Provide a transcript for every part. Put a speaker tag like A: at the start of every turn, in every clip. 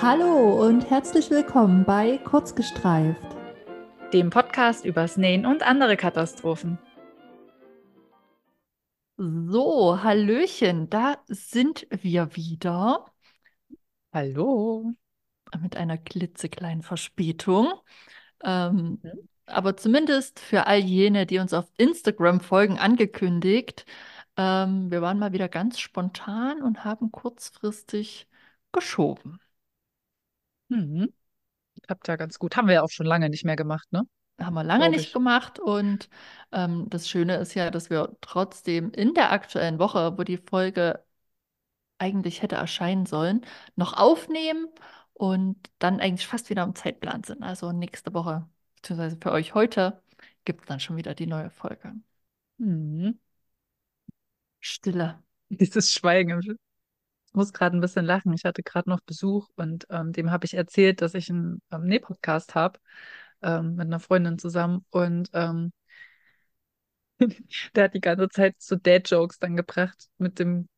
A: Hallo und herzlich willkommen bei Kurzgestreift,
B: dem Podcast übers Nähen und andere Katastrophen.
A: So, Hallöchen, da sind wir wieder.
B: Hallo.
A: Mit einer klitzekleinen Verspätung. Ähm, mhm. Aber zumindest für all jene, die uns auf Instagram folgen, angekündigt. Ähm, wir waren mal wieder ganz spontan und haben kurzfristig geschoben.
B: Mhm. Klappt ja ganz gut. Haben wir ja auch schon lange nicht mehr gemacht, ne?
A: Haben wir lange nicht gemacht. Und ähm, das Schöne ist ja, dass wir trotzdem in der aktuellen Woche, wo die Folge eigentlich hätte erscheinen sollen, noch aufnehmen und dann eigentlich fast wieder im Zeitplan sind. Also nächste Woche, beziehungsweise für euch heute, gibt es dann schon wieder die neue Folge.
B: Mhm.
A: Stille.
B: Dieses Schweigen muss gerade ein bisschen lachen. Ich hatte gerade noch Besuch und ähm, dem habe ich erzählt, dass ich einen ähm, Näh-Podcast habe ähm, mit einer Freundin zusammen und ähm, der hat die ganze Zeit so Dad-Jokes dann gebracht mit dem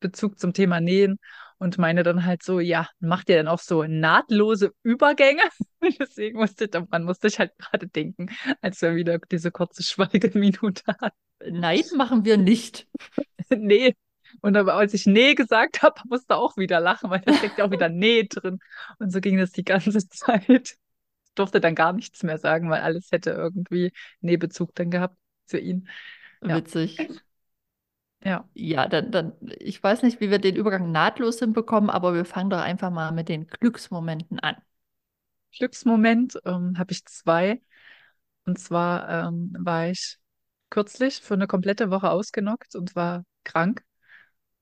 B: Bezug zum Thema Nähen und meine dann halt so, ja, macht ihr denn auch so nahtlose Übergänge? Deswegen musste ich, daran musste ich halt gerade denken, als wir wieder diese kurze Schweigeminute hatten.
A: Nein, machen wir nicht.
B: nee, und aber als ich Nee gesagt habe, musste auch wieder lachen, weil da steckt ja auch wieder Nee drin. Und so ging das die ganze Zeit. Ich durfte dann gar nichts mehr sagen, weil alles hätte irgendwie Nee-Bezug dann gehabt für ihn.
A: Ja. Witzig.
B: Ja.
A: Ja, dann, dann, ich weiß nicht, wie wir den Übergang nahtlos hinbekommen, aber wir fangen doch einfach mal mit den Glücksmomenten an.
B: Glücksmoment ähm, habe ich zwei. Und zwar ähm, war ich kürzlich für eine komplette Woche ausgenockt und war krank.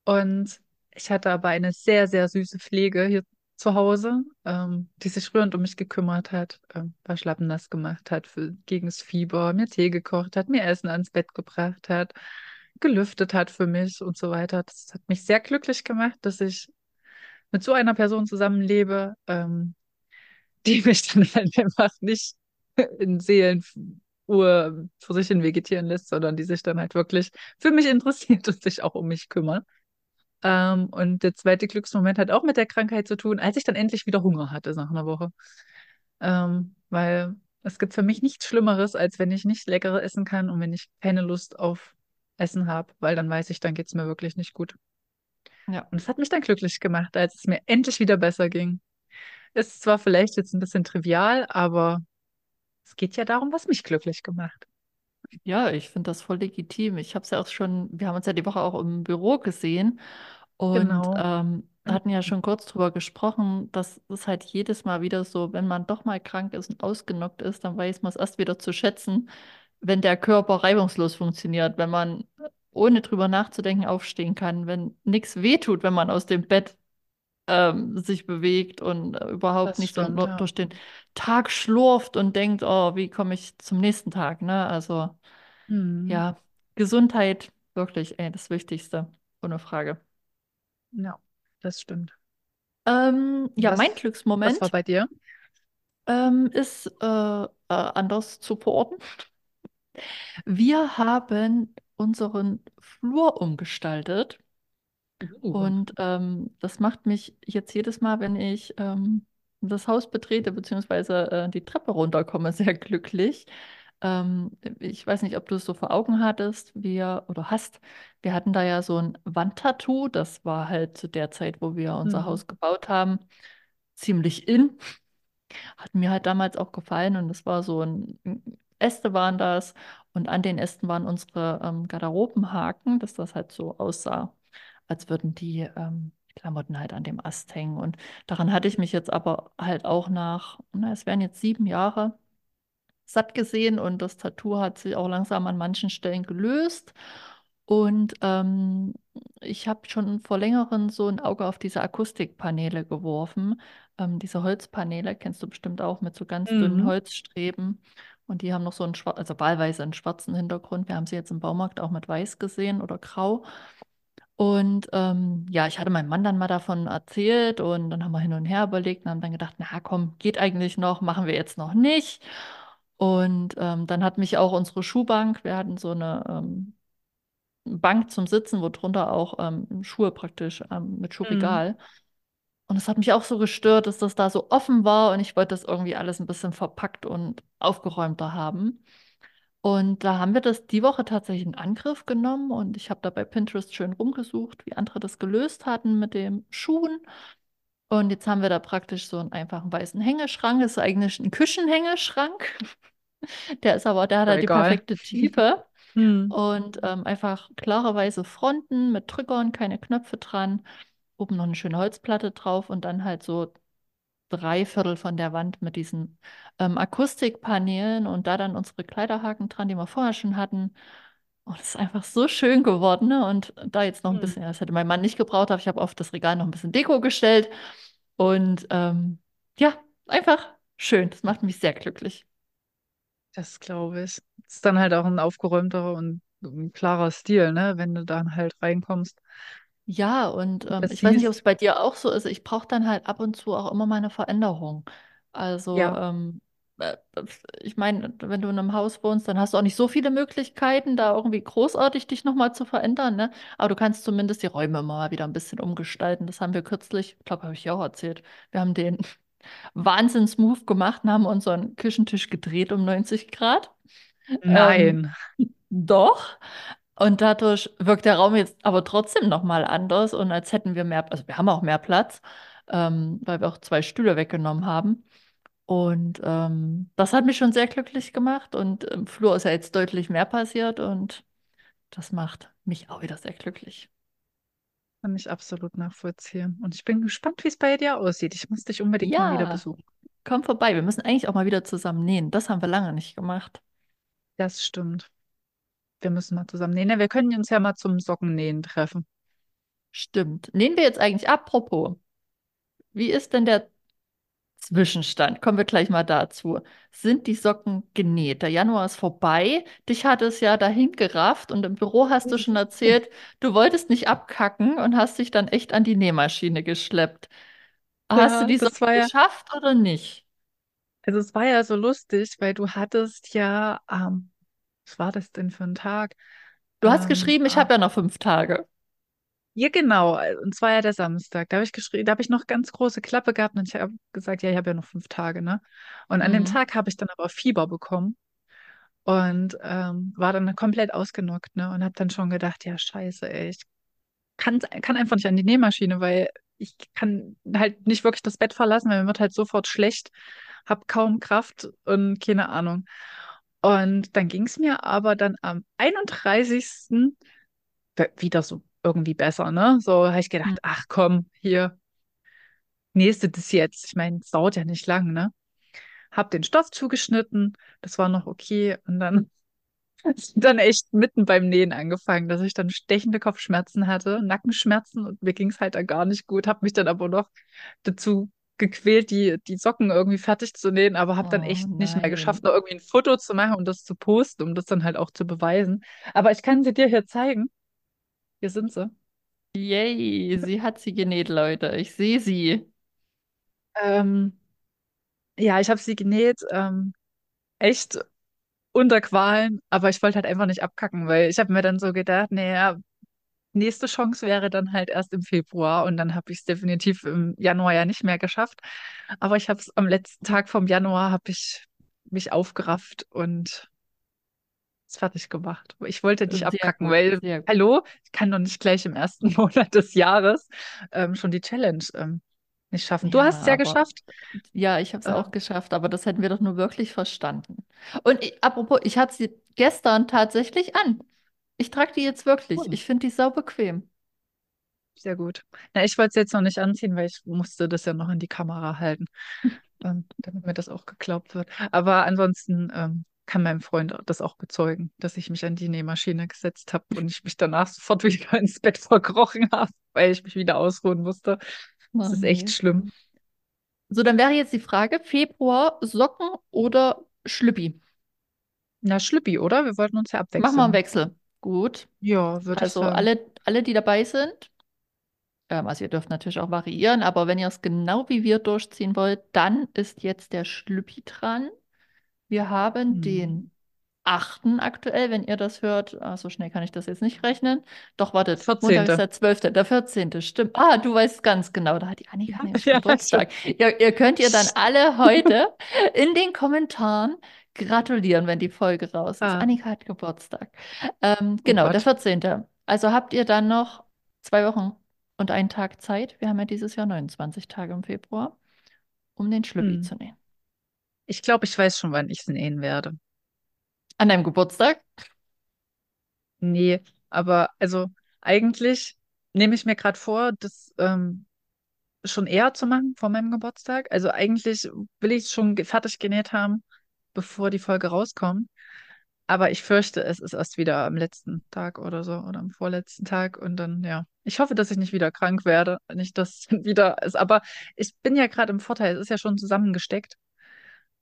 B: Und ich hatte aber eine sehr, sehr süße Pflege hier zu Hause, ähm, die sich rührend um mich gekümmert hat, ähm, paar Schlappen nass gemacht hat für, gegen das Fieber, mir Tee gekocht hat, mir Essen ans Bett gebracht hat, gelüftet hat für mich und so weiter. Das hat mich sehr glücklich gemacht, dass ich mit so einer Person zusammenlebe, ähm, die mich dann halt einfach nicht in Seelenruhe vor sich hin vegetieren lässt, sondern die sich dann halt wirklich für mich interessiert und sich auch um mich kümmert. Ähm, und der zweite Glücksmoment hat auch mit der Krankheit zu tun, als ich dann endlich wieder Hunger hatte nach einer Woche. Ähm, weil es gibt für mich nichts Schlimmeres, als wenn ich nicht leckere essen kann und wenn ich keine Lust auf Essen habe, weil dann weiß ich, dann geht es mir wirklich nicht gut.
A: Ja.
B: Und es hat mich dann glücklich gemacht, als es mir endlich wieder besser ging. Ist zwar vielleicht jetzt ein bisschen trivial, aber es geht ja darum, was mich glücklich gemacht.
A: Ja, ich finde das voll legitim. Ich habe es ja auch schon, wir haben uns ja die Woche auch im Büro gesehen und
B: Genau.
A: ähm, hatten ja schon kurz drüber gesprochen, dass es halt jedes Mal wieder so, wenn man doch mal krank ist und ausgenockt ist, dann weiß man es erst wieder zu schätzen, wenn der Körper reibungslos funktioniert, wenn man ohne drüber nachzudenken aufstehen kann, wenn nichts wehtut, wenn man aus dem Bett ähm, sich bewegt und äh, überhaupt
B: Das
A: nicht so
B: stimmt,
A: nur
B: ja.
A: durch den Tag schlurft und denkt, oh, wie komme ich zum nächsten Tag, ne? Also
B: Mhm.
A: ja, Gesundheit wirklich, ey, das Wichtigste, ohne Frage.
B: Ja, das stimmt.
A: Ähm, ja, mein
B: Was, was war
A: Glücksmoment
B: bei dir?
A: ähm, ist äh, äh, anders zu verorten. Wir haben unseren Flur umgestaltet. Und ähm, das macht mich jetzt jedes Mal, wenn ich ähm, das Haus betrete beziehungsweise äh, die Treppe runterkomme, sehr glücklich. Ähm, ich weiß nicht, ob du es so vor Augen hattest, wir oder hast. Wir hatten da ja so ein Wandtattoo. Das war halt zu der Zeit, wo wir unser
B: Mhm.
A: Haus gebaut haben, ziemlich in. Hat mir halt damals auch gefallen und das war so ein Äste waren das und an den Ästen waren unsere ähm, Garderobenhaken, dass das halt so aussah, als würden die ähm, Klamotten halt an dem Ast hängen. Und daran hatte ich mich jetzt aber halt auch nach, na, es wären jetzt sieben Jahre satt gesehen und das Tattoo hat sich auch langsam an manchen Stellen gelöst. Und ähm, ich habe schon vor längerem so ein Auge auf diese Akustikpaneele geworfen. Ähm, diese Holzpaneele kennst du bestimmt auch mit so ganz dünnen
B: Mhm.
A: Holzstreben. Und die haben noch so einen schwarzen, also wahlweise einen schwarzen Hintergrund. Wir haben sie jetzt im Baumarkt auch mit weiß gesehen oder grau. Und ähm, ja, ich hatte meinem Mann dann mal davon erzählt und dann haben wir hin und her überlegt und haben dann gedacht, na komm, geht eigentlich noch, machen wir jetzt noch nicht. Und ähm, dann hat mich auch unsere Schuhbank, wir hatten so eine ähm, Bank zum Sitzen, wo drunter auch ähm, Schuhe praktisch ähm, mit
B: Mhm.
A: Schuhregal. Und es hat mich auch so gestört, dass das da so offen war und ich wollte das irgendwie alles ein bisschen verpackt und aufgeräumter haben. Und da haben wir das die Woche tatsächlich in Angriff genommen und ich habe da bei Pinterest schön rumgesucht, wie andere das gelöst hatten mit den Schuhen. Und jetzt haben wir da praktisch so einen einfachen weißen Hängeschrank. Das ist eigentlich ein Küchenhängeschrank. Der ist aber, der hat halt die perfekte Tiefe
B: Hm.
A: und ähm, einfach klare weiße Fronten mit Drückern, keine Knöpfe dran. Oben noch eine schöne Holzplatte drauf und dann halt so drei Viertel von der Wand mit diesen ähm, Akustikpaneelen und da dann unsere Kleiderhaken dran, die wir vorher schon hatten. Und es ist einfach so schön geworden, ne? Und da jetzt noch ein
B: Hm.
A: bisschen, das hätte mein Mann nicht gebraucht, aber ich habe auf das Regal noch ein bisschen Deko gestellt. Und ähm, ja, einfach schön. Das macht mich sehr glücklich.
B: Das glaube ich. Ist dann halt auch ein aufgeräumterer und ein klarer Stil, ne? Wenn du dann halt reinkommst
A: Ja, und ähm,
B: das
A: ich weiß nicht, ob es bei dir auch so ist. Ich brauche dann halt ab und zu auch immer mal eine Veränderung. Also,
B: Ja,
A: ähm, äh, ich meine, wenn du in einem Haus wohnst, dann hast du auch nicht so viele Möglichkeiten, da irgendwie großartig dich nochmal zu verändern, ne? Aber du kannst zumindest die Räume immer mal wieder ein bisschen umgestalten. Das haben wir kürzlich, ich glaube, habe ich dir auch erzählt. Wir haben den Wahnsinns-Move gemacht und haben unseren Küchentisch gedreht um 90 Grad. Ähm,
B: nein.
A: doch. Und dadurch wirkt der Raum jetzt aber trotzdem nochmal anders und als hätten wir mehr, also wir haben auch mehr Platz, ähm, weil wir auch zwei Stühle weggenommen haben. Und ähm, das hat mich schon sehr glücklich gemacht und im Flur ist ja jetzt deutlich mehr passiert und das macht mich auch wieder sehr glücklich.
B: Kann ich absolut nachvollziehen. Und ich bin gespannt, wie es bei dir aussieht. Ich muss dich unbedingt mal wieder
A: Ja,
B: besuchen.
A: komm vorbei. Wir müssen eigentlich auch mal wieder zusammen nähen. Das haben wir lange nicht gemacht.
B: Das stimmt. Wir müssen mal zusammen nähen. Ja, Wir können uns ja mal zum Sockennähen treffen.
A: Stimmt. Nähen wir jetzt eigentlich apropos. Wie ist denn der Zwischenstand. Kommen wir gleich mal dazu. Sind die Socken genäht? Der Januar ist vorbei. Dich hat es ja dahin gerafft und im Büro hast du schon erzählt, du wolltest nicht abkacken und hast dich dann echt an die Nähmaschine geschleppt. Hast du
B: Ja,
A: die
B: das
A: Socken
B: ja,
A: geschafft oder nicht?
B: also es war ja so lustig, weil du hattest ja, ähm, was war das denn für ein Tag?
A: Du hast
B: Ähm,
A: geschrieben, ich
B: ah,
A: habe ja noch fünf Tage.
B: ja, genau, äh, und zwar ja der Samstag. Da habe ich geschrieben, da habe ich noch ganz große Klappe gehabt und ich habe gesagt, ja, ich habe ja noch fünf Tage, ne? Und an dem
A: Mhm.
B: Tag habe ich dann aber Fieber bekommen und ähm, war dann komplett ausgenockt, ne? Und habe dann schon gedacht, ja, scheiße, ey, ich kann, kann einfach nicht an die Nähmaschine, weil ich kann halt nicht wirklich das Bett verlassen, weil mir wird halt sofort schlecht, habe kaum Kraft und keine Ahnung. Und dann ging es mir aber dann am 31. we- wieder so irgendwie besser, ne? So habe ich gedacht, ach komm, hier, nächste das jetzt. Ich meine, es dauert ja nicht lang, ne? Hab den Stoff zugeschnitten, das war noch okay. Und dann dann echt mitten beim Nähen angefangen, dass ich dann stechende Kopfschmerzen hatte, Nackenschmerzen und mir ging es halt dann gar nicht gut. Habe mich dann aber noch dazu gequält, die, die Socken irgendwie fertig zu nähen, aber habe dann
A: Oh
B: echt nicht mehr geschafft, noch irgendwie ein Foto zu machen und das zu posten, um das dann halt auch zu beweisen. Aber ich kann sie dir hier zeigen. Hier sind sie.
A: Yay, sie hat sie genäht, Leute. Ich sehe sie.
B: Ähm, ja, ich habe sie genäht, ähm, echt unter Qualen, aber ich wollte halt einfach nicht abkacken, weil ich habe mir dann so gedacht, naja, nächste Chance wäre dann halt erst im Februar und dann habe ich es definitiv im Januar ja nicht mehr geschafft. Aber ich habe es am letzten Tag vom Januar habe ich mich aufgerafft und es fertig gemacht. Ich wollte
A: Sehr
B: abkacken,
A: gut,
B: weil, hallo, ich kann doch nicht gleich im ersten Monat des Jahres ähm, schon die Challenge ähm, nicht schaffen. Du
A: Ja,
B: hast es ja
A: aber
B: geschafft.
A: Ja, ich habe es
B: Äh,
A: auch geschafft, aber das hätten wir doch nur wirklich verstanden. Und ich, apropos, ich hatte sie gestern tatsächlich an. Ich trage die jetzt wirklich.
B: cool.
A: Ich finde die sau bequem.
B: Sehr gut. Na, ich wollte es jetzt noch nicht anziehen, weil ich musste das ja noch in die Kamera halten. ähm, damit mir das auch geglaubt wird. Aber ansonsten ähm, kann mein Freund das auch bezeugen, dass ich mich an die Nähmaschine gesetzt habe und ich mich danach sofort wieder ins Bett verkrochen habe, weil ich mich wieder ausruhen musste. Das
A: Ach
B: ist echt
A: nee.
B: schlimm.
A: So, dann wäre jetzt die Frage, Februar Socken oder Schlüppi?
B: Na, Schlüppi, oder? Wir wollten uns ja
A: Machen wir einen
B: abwechseln.
A: Wechsel. Gut.
B: Ja, würde ich
A: Also
B: sagen.
A: alle, alle, die dabei sind, ähm, also ihr dürft natürlich auch variieren, aber wenn ihr es genau wie wir durchziehen wollt, dann ist jetzt der Schlüppi dran. Wir haben
B: Hm.
A: den 8. aktuell, wenn ihr das hört. Ah, so schnell kann ich das jetzt nicht rechnen. Doch, wartet. Montag
B: 14.
A: ist der 12., der 14. Stimmt. Ah, du weißt ganz genau. Da hat die Annika nämlich
B: Ja,
A: Geburtstag. Ihr, ihr könnt ihr dann alle heute in den Kommentaren gratulieren, wenn die Folge raus ist.
B: Ah,
A: Annika hat Geburtstag. Ähm,
B: oh
A: genau, der
B: Gott.
A: 14. Also habt ihr dann noch zwei Wochen und einen Tag Zeit. Wir haben ja dieses Jahr 29 Tage im Februar, um den Schlüppi
B: Hm.
A: zu nähen.
B: Ich glaube, ich weiß schon, wann ich es nähen werde.
A: An deinem Geburtstag?
B: Nee, aber also eigentlich nehme ich mir gerade vor, das ähm, schon eher zu machen vor meinem Geburtstag. Also eigentlich will ich es schon fertig genäht haben, bevor die Folge rauskommt. Aber ich fürchte, es ist erst wieder am letzten Tag oder so oder am vorletzten Tag. Und dann, ja. Ich hoffe, dass ich nicht wieder krank werde. Nicht, dass es wieder ist. Aber ich bin ja gerade im Vorteil. Es ist ja schon zusammengesteckt.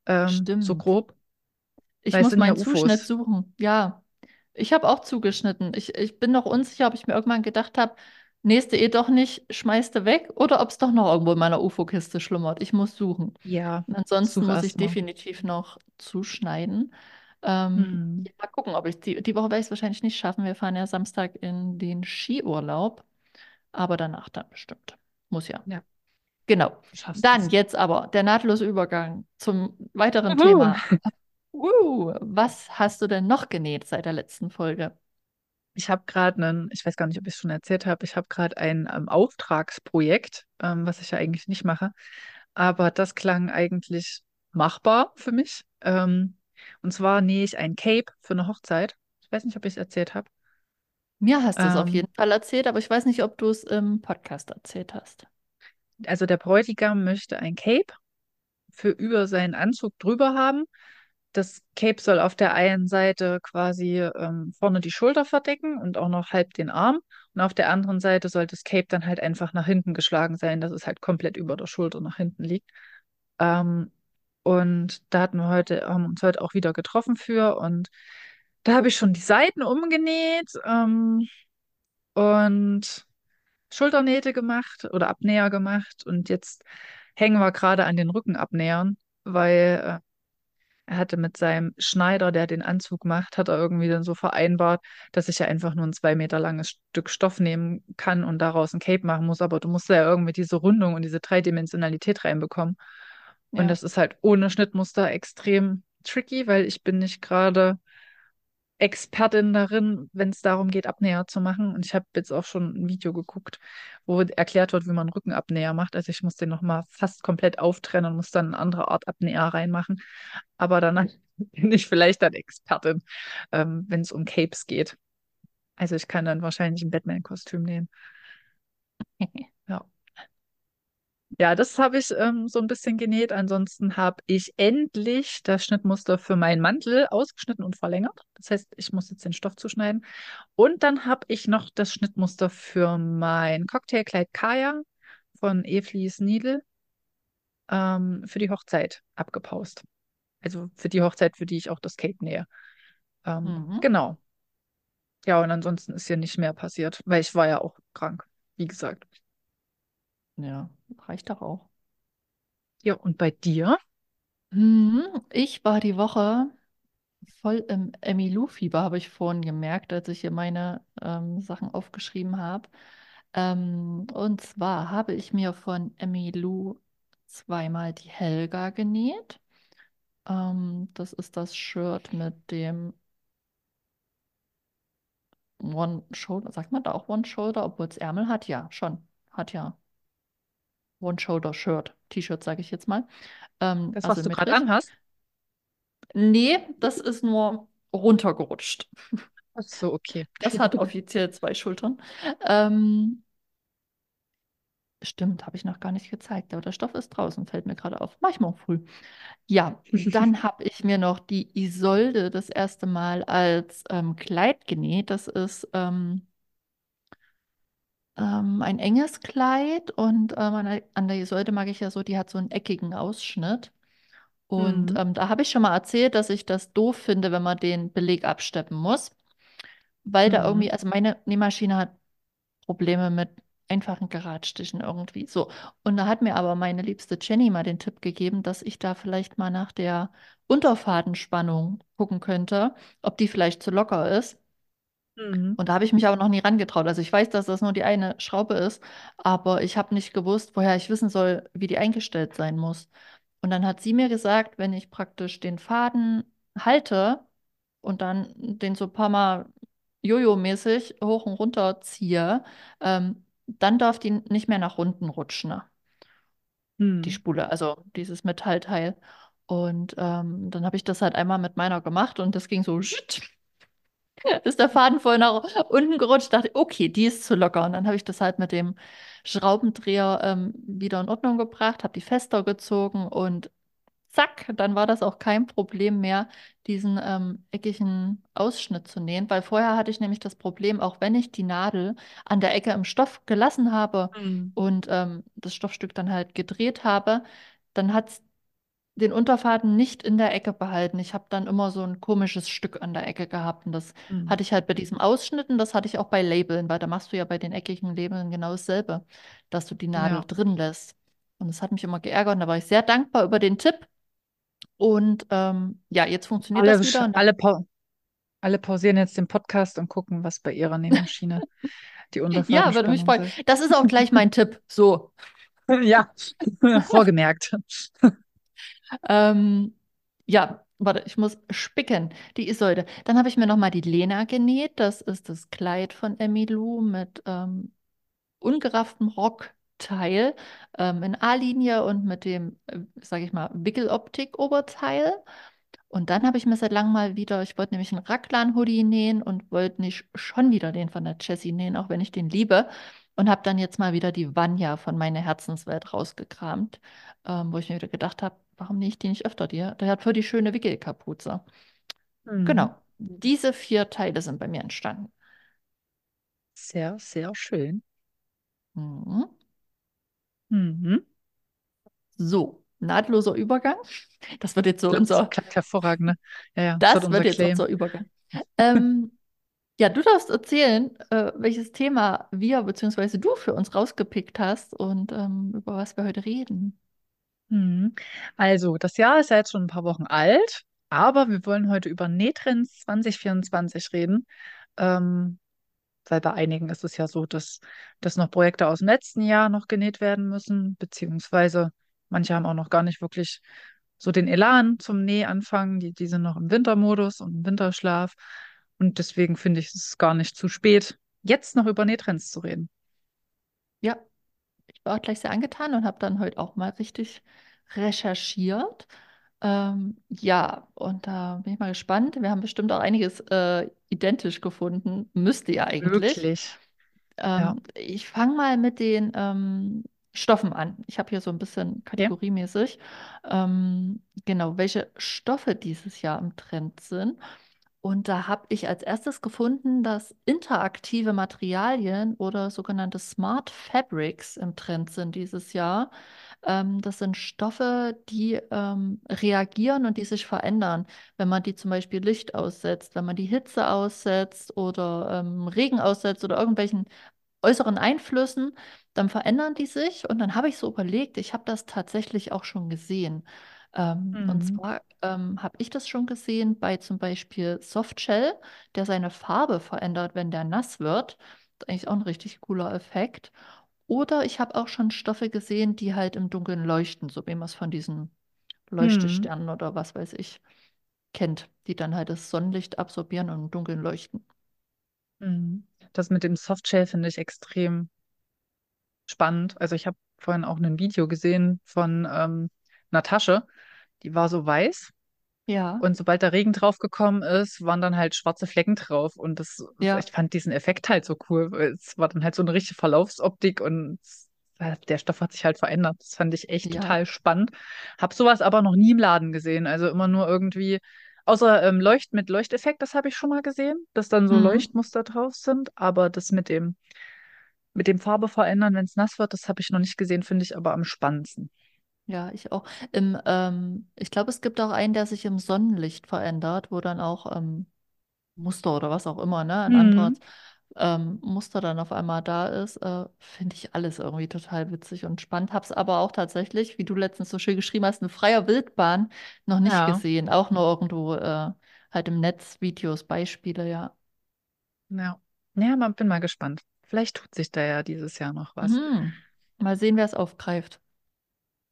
B: Ähm, so
A: Stimmt.
B: grob.
A: Ich
B: Weil
A: muss
B: sind ja
A: meinen Zuschnitt suchen. Ja, ich habe auch zugeschnitten. Ich, ich bin noch unsicher, ob ich mir irgendwann gedacht habe, nächste eh doch nicht, schmeißte weg oder ob es doch noch irgendwo in meiner UFO-Kiste schlummert. Ich muss suchen.
B: Ja,
A: Und ansonsten muss ich
B: mal.
A: definitiv noch zuschneiden. Ähm,
B: Hm.
A: ja, mal gucken, ob ich die, die Woche werde ich es wahrscheinlich nicht schaffen. Wir fahren ja Samstag in den Skiurlaub, aber danach dann bestimmt. Muss ja.
B: Ja,
A: Genau.
B: du schaffst
A: Dann
B: es.
A: jetzt aber der nahtlose Übergang zum weiteren
B: Juhu.
A: Thema. Uh, was hast du denn noch genäht seit der letzten Folge?
B: Ich habe gerade einen, ich weiß gar nicht, ob ich es schon erzählt habe, ich habe gerade ein ähm, Auftragsprojekt, ähm, was ich ja eigentlich nicht mache, aber das klang eigentlich machbar für mich. Ähm, und zwar nähe ich ein Cape für eine Hochzeit. Ich weiß nicht, ob ich es erzählt habe.
A: Mir hast du es auf
B: Ähm,
A: jeden Fall erzählt, aber ich weiß nicht, ob du es im Podcast erzählt hast.
B: also der Bräutigam möchte ein Cape für über seinen Anzug drüber haben. Das Cape soll auf der einen Seite quasi ähm, vorne die Schulter verdecken und auch noch halb den Arm. Und auf der anderen Seite soll das Cape dann halt einfach nach hinten geschlagen sein, dass es halt komplett über der Schulter nach hinten liegt. Ähm, und da hatten wir heute, haben uns heute auch wieder getroffen für und da habe ich schon die Seiten umgenäht ähm, und Schulternähte gemacht oder Abnäher gemacht und jetzt hängen wir gerade an den Rückenabnähern, weil äh, er hatte mit seinem Schneider, der den Anzug macht, hat er irgendwie dann so vereinbart, dass ich ja einfach nur ein zwei Meter langes Stück Stoff nehmen kann und daraus ein Cape machen muss. Aber du musst ja irgendwie diese Rundung und diese Dreidimensionalität reinbekommen. Und
A: Ja.
B: das ist halt ohne Schnittmuster extrem tricky, weil ich bin nicht gerade Expertin darin, wenn es darum geht, Abnäher zu machen. Und ich habe jetzt auch schon ein Video geguckt, wo erklärt wird, wie man Rückenabnäher macht. Also ich muss den nochmal fast komplett auftrennen und muss dann eine andere Art Abnäher reinmachen. Aber danach bin ich vielleicht dann Expertin, ähm, wenn es um Capes geht. Also ich kann dann wahrscheinlich ein Batman-Kostüm nähen. Ja. Das habe ich ähm, so ein bisschen genäht. Ansonsten habe ich endlich das Schnittmuster für meinen Mantel ausgeschnitten und verlängert. Das heißt, ich muss jetzt den Stoff zuschneiden. Und dann habe ich noch das Schnittmuster für mein Cocktailkleid Kaya von Eflis Needle ähm, für die Hochzeit abgepaust. Also für die Hochzeit, für die ich auch das Cape nähe. Ähm,
A: Mhm.
B: genau. Ja, und ansonsten ist hier nicht mehr passiert, weil ich war ja auch krank, wie gesagt.
A: Ja, reicht doch auch.
B: Ja, und bei dir?
A: Mhm. Ich war die Woche voll im Emmylou-Fieber, habe ich vorhin gemerkt, als ich hier meine ähm, Sachen aufgeschrieben habe. Ähm, und zwar habe ich mir von Emmylou zweimal die Helga genäht. Ähm, das ist das Shirt mit dem One Shoulder. Sagt man da auch One Shoulder, obwohl es Ärmel hat? Ja, schon. Hat ja One Shoulder Shirt. T-Shirt, sage ich jetzt mal. Ähm,
B: Das, was du gerade anhast?
A: Nee, das ist nur runtergerutscht.
B: Ach so, okay.
A: Das hat offiziell zwei Schultern. Ähm, stimmt, habe ich noch gar nicht gezeigt, aber der Stoff ist draußen, fällt mir gerade auf. Mach ich morgen früh. Ja, dann habe ich mir noch die Isolde das erste Mal als ähm, Kleid genäht. Das ist ähm, ähm, ein enges Kleid und ähm, an der, Isolde mag ich ja so, die hat so einen eckigen Ausschnitt. Und
B: Mhm.
A: ähm, da habe ich schon mal erzählt, dass ich das doof finde, wenn man den Beleg absteppen muss, weil da
B: Mhm.
A: irgendwie, also meine Nähmaschine hat Probleme mit einfachen Geradstichen irgendwie. So. Und da hat mir aber meine liebste Jenny mal den Tipp gegeben, dass ich da vielleicht mal nach der Unterfadenspannung gucken könnte, ob die vielleicht zu locker ist.
B: Mhm.
A: Und da habe ich mich aber noch nie rangetraut. Also ich weiß, dass das nur die eine Schraube ist, aber ich habe nicht gewusst, woher ich wissen soll, wie die eingestellt sein muss. Und dann hat sie mir gesagt, wenn ich praktisch den Faden halte und dann den so ein paar Mal Jojo-mäßig hoch und runter ziehe, ähm, dann darf die nicht mehr nach unten rutschen, ne? die
B: Mhm.
A: Spule, also dieses Metallteil. Und ähm, dann habe ich das halt einmal mit meiner gemacht und das ging so ist der Faden voll nach unten gerutscht. Dachte, okay, die ist zu locker. Und dann habe ich das halt mit dem Schraubendreher ähm, wieder in Ordnung gebracht, habe die fester gezogen und zack, dann war das auch kein Problem mehr, diesen ähm, eckigen Ausschnitt zu nähen. Weil vorher hatte ich nämlich das Problem, auch wenn ich die Nadel an der Ecke im Stoff gelassen habe
B: Mhm.
A: und ähm, das Stoffstück dann halt gedreht habe, dann hat es den Unterfaden nicht in der Ecke behalten. Ich habe dann immer so ein komisches Stück an der Ecke gehabt. Und das
B: Mhm.
A: hatte ich halt bei diesem Ausschnitten, das hatte ich auch bei Labeln, weil da machst du ja bei den eckigen Labeln genau dasselbe, dass du die Nadel
B: Ja.
A: drin lässt. Und das hat mich immer geärgert. Und da war ich sehr dankbar über den Tipp. Und ähm, ja, jetzt funktioniert
B: Alle,
A: das wieder.
B: alle, pau alle pausieren jetzt den Podcast und gucken, was bei ihrer Nähmaschine die
A: dann, ja, würde mich freuen. Das ist auch gleich mein Tipp. So.
B: Ja, vorgemerkt.
A: Ähm, ja, warte, ich muss spicken. Die Isolde. Dann habe ich mir nochmal die Lena genäht. Das ist das Kleid von Emmylou mit ähm, ungerafftem Rockteil ähm, in A-Linie und mit dem, äh, sage ich mal, Wickeloptik-Oberteil. Und dann habe ich mir seit langem mal wieder, ich wollte nämlich einen Raglan-Hoodie nähen und wollte nicht schon wieder den von der Jessie nähen, auch wenn ich den liebe. Und habe dann jetzt mal wieder die Vanya von meiner Herzenswelt rausgekramt, ähm, wo ich mir wieder gedacht habe, warum nähe ich die nicht öfter? Die, der hat voll die schöne Wickelkapuze.
B: Mhm.
A: Genau, diese vier Teile sind bei mir entstanden.
B: Sehr, sehr schön.
A: Mhm.
B: Mhm.
A: So, nahtloser Übergang. Das wird jetzt so
B: Das
A: unser,
B: klappt hervorragend, ne? Ja, ja, das wird
A: das
B: unser
A: wird jetzt unser Übergang. Ähm, ja, du darfst erzählen, äh, welches Thema wir bzw. du für uns rausgepickt hast und ähm, über was wir heute reden.
B: Mhm. Also, das Jahr ist ja jetzt schon ein paar Wochen alt, aber wir wollen heute über Nähtrends 2024 reden. Ähm, weil bei einigen ist es ja so, dass, dass noch Projekte aus dem letzten Jahr noch genäht werden müssen, beziehungsweise manche haben auch noch gar nicht wirklich so den Elan zum Nähanfang. Die, die sind noch im Wintermodus und im Winterschlaf. Und deswegen finde ich es gar nicht zu spät, jetzt noch über Nähtrends zu reden.
A: Ja, ich war auch gleich sehr angetan und habe dann heute auch mal richtig recherchiert. Ähm, ja, und da bin ich mal gespannt. Wir haben bestimmt auch einiges äh, identisch gefunden. Müsste ja eigentlich.
B: Wirklich. Ja.
A: Ähm, ich fange mal mit den ähm, Stoffen an. Ich habe hier so ein bisschen kategoriemäßig, ähm, genau, welche Stoffe dieses Jahr im Trend sind. Und da habe ich als erstes gefunden, dass interaktive Materialien oder sogenannte Smart Fabrics im Trend sind dieses Jahr. Ähm, das sind Stoffe, die ähm, reagieren und die sich verändern, wenn man die zum Beispiel Licht aussetzt, wenn man die Hitze aussetzt oder ähm, Regen aussetzt oder irgendwelchen äußeren Einflüssen, dann verändern die sich. Und dann habe ich so überlegt, ich habe das tatsächlich auch schon gesehen. Ähm, und
B: Mhm.
A: zwar ähm, habe ich das schon gesehen bei zum Beispiel Softshell, der seine Farbe verändert, wenn der nass wird. Das ist eigentlich auch ein richtig cooler Effekt. Oder ich habe auch schon Stoffe gesehen, die halt im Dunkeln leuchten, so wie man es von diesen
B: Mhm.
A: Leuchtesternen oder was weiß ich kennt, die dann halt das Sonnenlicht absorbieren und im Dunkeln leuchten.
B: Mhm. Das mit dem Softshell finde ich extrem spannend. Also ich habe vorhin auch ein Video gesehen von ähm, einer Tasche, die war so weiß
A: Ja,
B: und sobald der Regen drauf gekommen ist, waren dann halt schwarze Flecken drauf und das,
A: ja,
B: ich fand diesen Effekt halt so cool. Es war dann halt so eine richtige Verlaufsoptik und äh, der Stoff hat sich halt verändert. Das fand ich echt
A: ja.
B: total spannend. Hab sowas aber noch nie im Laden gesehen. Also immer nur irgendwie, außer ähm, Leucht mit Leuchteffekt, das habe ich schon mal gesehen, dass dann so
A: Mhm.
B: Leuchtmuster drauf sind, aber das mit dem mit dem Farbe verändern, wenn es nass wird, das habe ich noch nicht gesehen, finde ich aber am spannendsten.
A: Ja, ich auch. Im, ähm, ich glaube, es gibt auch einen, der sich im Sonnenlicht verändert, wo dann auch ähm, Muster oder was auch immer, ne, ein
B: Mhm.
A: anderes ähm, Muster dann auf einmal da ist, äh, finde ich alles irgendwie total witzig und spannend. Hab's aber auch tatsächlich, wie du letztens so schön geschrieben hast, eine freie Wildbahn noch nicht
B: Ja,
A: gesehen. Auch nur irgendwo äh, halt im Netz Videos, Beispiele, ja.
B: ja. Ja, mal, bin mal gespannt. Vielleicht tut sich da ja dieses Jahr noch was.
A: Mhm. Mal sehen, wer es aufgreift.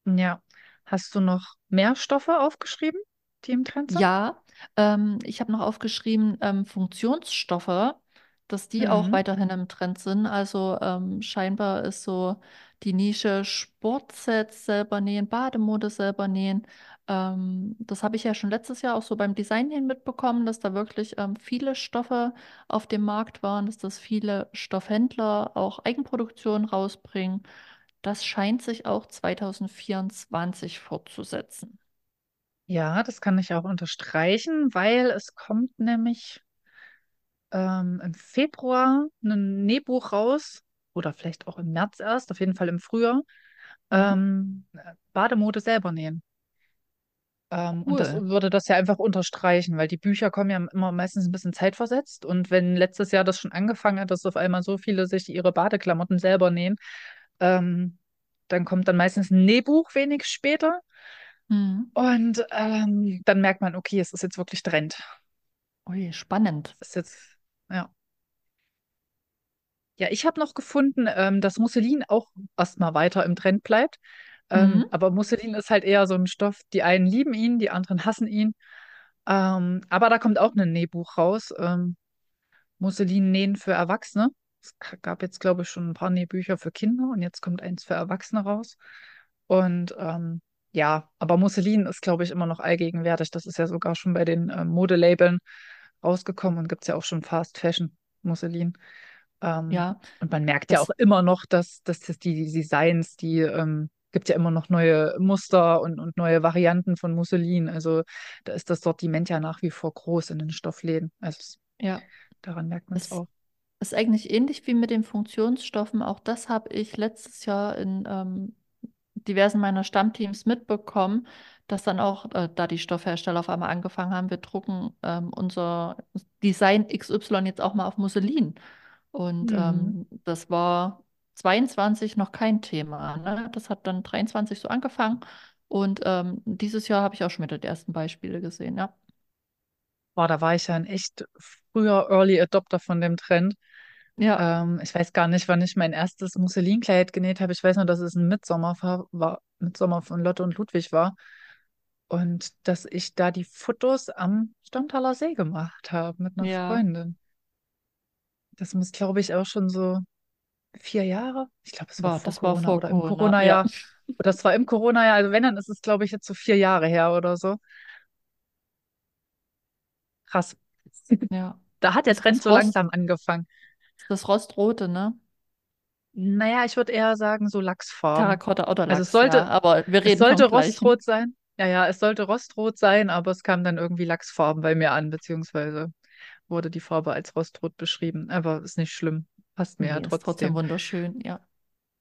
B: Ja. Hast du noch mehr Stoffe aufgeschrieben, die im Trend sind?
A: Ja, ähm, ich habe noch aufgeschrieben, ähm, Funktionsstoffe, dass die auch
B: Mhm.
A: weiterhin im Trend sind. Also ähm, scheinbar ist so die Nische Sportsets selber nähen, Bademode selber nähen. Ähm, das habe ich ja schon letztes Jahr auch so beim Design hin mitbekommen, dass da wirklich ähm, viele Stoffe auf dem Markt waren, dass das viele Stoffhändler auch Eigenproduktionen rausbringen. Das scheint sich auch 2024 fortzusetzen.
B: Ja, das kann ich auch unterstreichen, weil es kommt nämlich ähm, im Februar ein Nähbuch raus oder vielleicht auch im März erst, auf jeden Fall im Frühjahr.
A: Mhm.
B: Ähm, Bademode selber nähen. Ähm, und das
A: Cool.
B: würde das ja einfach unterstreichen, weil die Bücher kommen ja immer meistens ein bisschen zeitversetzt. Und wenn letztes Jahr das schon angefangen hat, dass auf einmal so viele sich ihre Badeklamotten selber nähen, ähm, dann kommt dann meistens ein Nähbuch wenig später.
A: Mhm.
B: Und ähm, dann merkt man, okay, es ist jetzt wirklich Trend.
A: Ui, spannend.
B: Es ist jetzt, ja. Ja, ich habe noch gefunden, ähm, dass Musselin auch erstmal weiter im Trend bleibt. Ähm,
A: Mhm.
B: aber Musselin ist halt eher so ein Stoff, die einen lieben ihn, die anderen hassen ihn. Ähm, aber da kommt auch ein Nähbuch raus. Ähm, Musselin nähen für Erwachsene. Es gab jetzt, glaube ich, schon ein paar Nähbücher für Kinder und jetzt kommt eins für Erwachsene raus. Und ähm, ja, aber Musselin ist, glaube ich, immer noch allgegenwärtig. Das ist ja sogar schon bei den ähm, Modelabeln rausgekommen und gibt es ja auch schon Fast Fashion Musselin. Ähm,
A: Ja,
B: und man merkt ja auch immer noch, dass, dass das die, die Designs, die ähm, gibt ja immer noch neue Muster und, und neue Varianten von Musselin. Also da ist das Sortiment ja nach wie vor groß in den Stoffläden. Also
A: ja,
B: daran merkt man es auch.
A: Ist eigentlich ähnlich wie mit den Funktionsstoffen. Auch das habe ich letztes Jahr in ähm, diversen meiner Stammteams mitbekommen, dass dann auch äh, da die Stoffhersteller auf einmal angefangen haben, wir drucken ähm, unser Design XY jetzt auch mal auf Musselin. Und
B: Mhm.
A: ähm, das war 22 noch kein Thema. Ne? Das hat dann 23 so angefangen. Und ähm, dieses Jahr habe ich auch schon wieder die ersten Beispiele gesehen, ja.
B: Boah, da war ich ja ein echt früher Early Adopter von dem Trend.
A: Ja,
B: Ähm, ich weiß gar nicht, wann ich mein erstes Musselinkleid genäht habe. Ich weiß nur, dass es ein Mitsommer war, Mitsommer von Lotte und Ludwig war. Und dass ich da die Fotos am Stammtaler See gemacht habe mit einer
A: ja.
B: Freundin. Das muss, glaube ich, auch schon so vier Jahre. Ich glaube, es war
A: War,
B: vor
A: das war
B: Corona
A: vor
B: oder im
A: Corona, ja.
B: Corona-Jahr. Oder es war im Corona-Jahr. Also wenn, dann ist es, glaube ich, jetzt so vier Jahre her oder so. Krass.
A: Ja.
B: Da hat der Trend
A: das
B: so langsam angefangen.
A: Ist das Rostrote, ne?
B: Naja, ich würde eher sagen, so Lachsfarben.
A: Terrakotta oder
B: Also es
A: Lachs, ja.
B: sollte,
A: Aber wir
B: es
A: reden vom
B: sollte rostrot sein. Ja, ja, es sollte rostrot sein, aber es kam dann irgendwie Lachsfarben bei mir an, beziehungsweise wurde die Farbe als rostrot beschrieben. Aber ist nicht schlimm. Passt mir ja
A: Nee, ist trotzdem
B: trotzdem.
A: wunderschön, ja.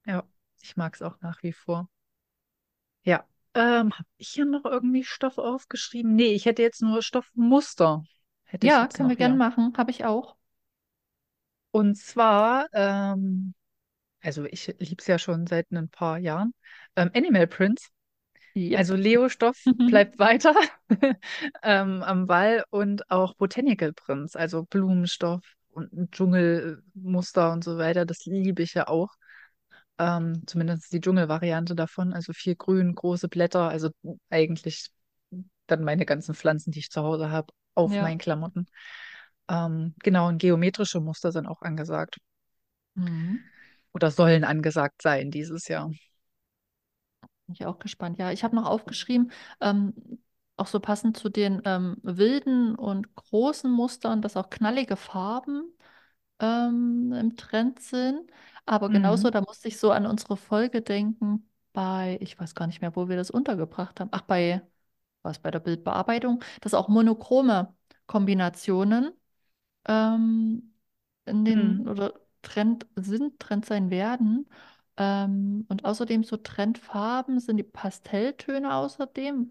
B: Ja, ich mag es auch nach wie vor. Ja. Ähm, habe ich hier noch irgendwie Stoff aufgeschrieben? Nee, ich hätte jetzt nur Stoffmuster. Hätte
A: Ja, können wir gerne machen. Habe ich auch.
B: Und zwar, ähm, also ich liebe es ja schon seit ein paar Jahren, ähm, Animal Prints.
A: Yep.
B: Also Leo-Stoff bleibt weiter ähm, am Ball und auch Botanical Prints, also Blumenstoff und Dschungelmuster und so weiter. Das liebe ich ja auch. Ähm, zumindest die Dschungelvariante davon, also viel Grün, große Blätter, also eigentlich dann meine ganzen Pflanzen, die ich zu Hause habe, auf
A: Ja.
B: meinen Klamotten. Ähm, genau, und geometrische Muster sind auch angesagt
A: Mhm.
B: oder sollen angesagt sein dieses Jahr.
A: Bin ich auch gespannt. Ja, ich habe noch aufgeschrieben, ähm, auch so passend zu den ähm, wilden und großen Mustern, dass auch knallige Farben ähm, im Trend sind. Aber genauso,
B: Mhm.
A: da musste ich so an unsere Folge denken bei, ich weiß gar nicht mehr, wo wir das untergebracht haben. Ach, bei, was, bei der Bildbearbeitung, dass auch monochrome Kombinationen ähm, in
B: Mhm.
A: den oder Trend sind, Trend sein werden. Ähm, und außerdem so Trendfarben sind die Pastelltöne außerdem.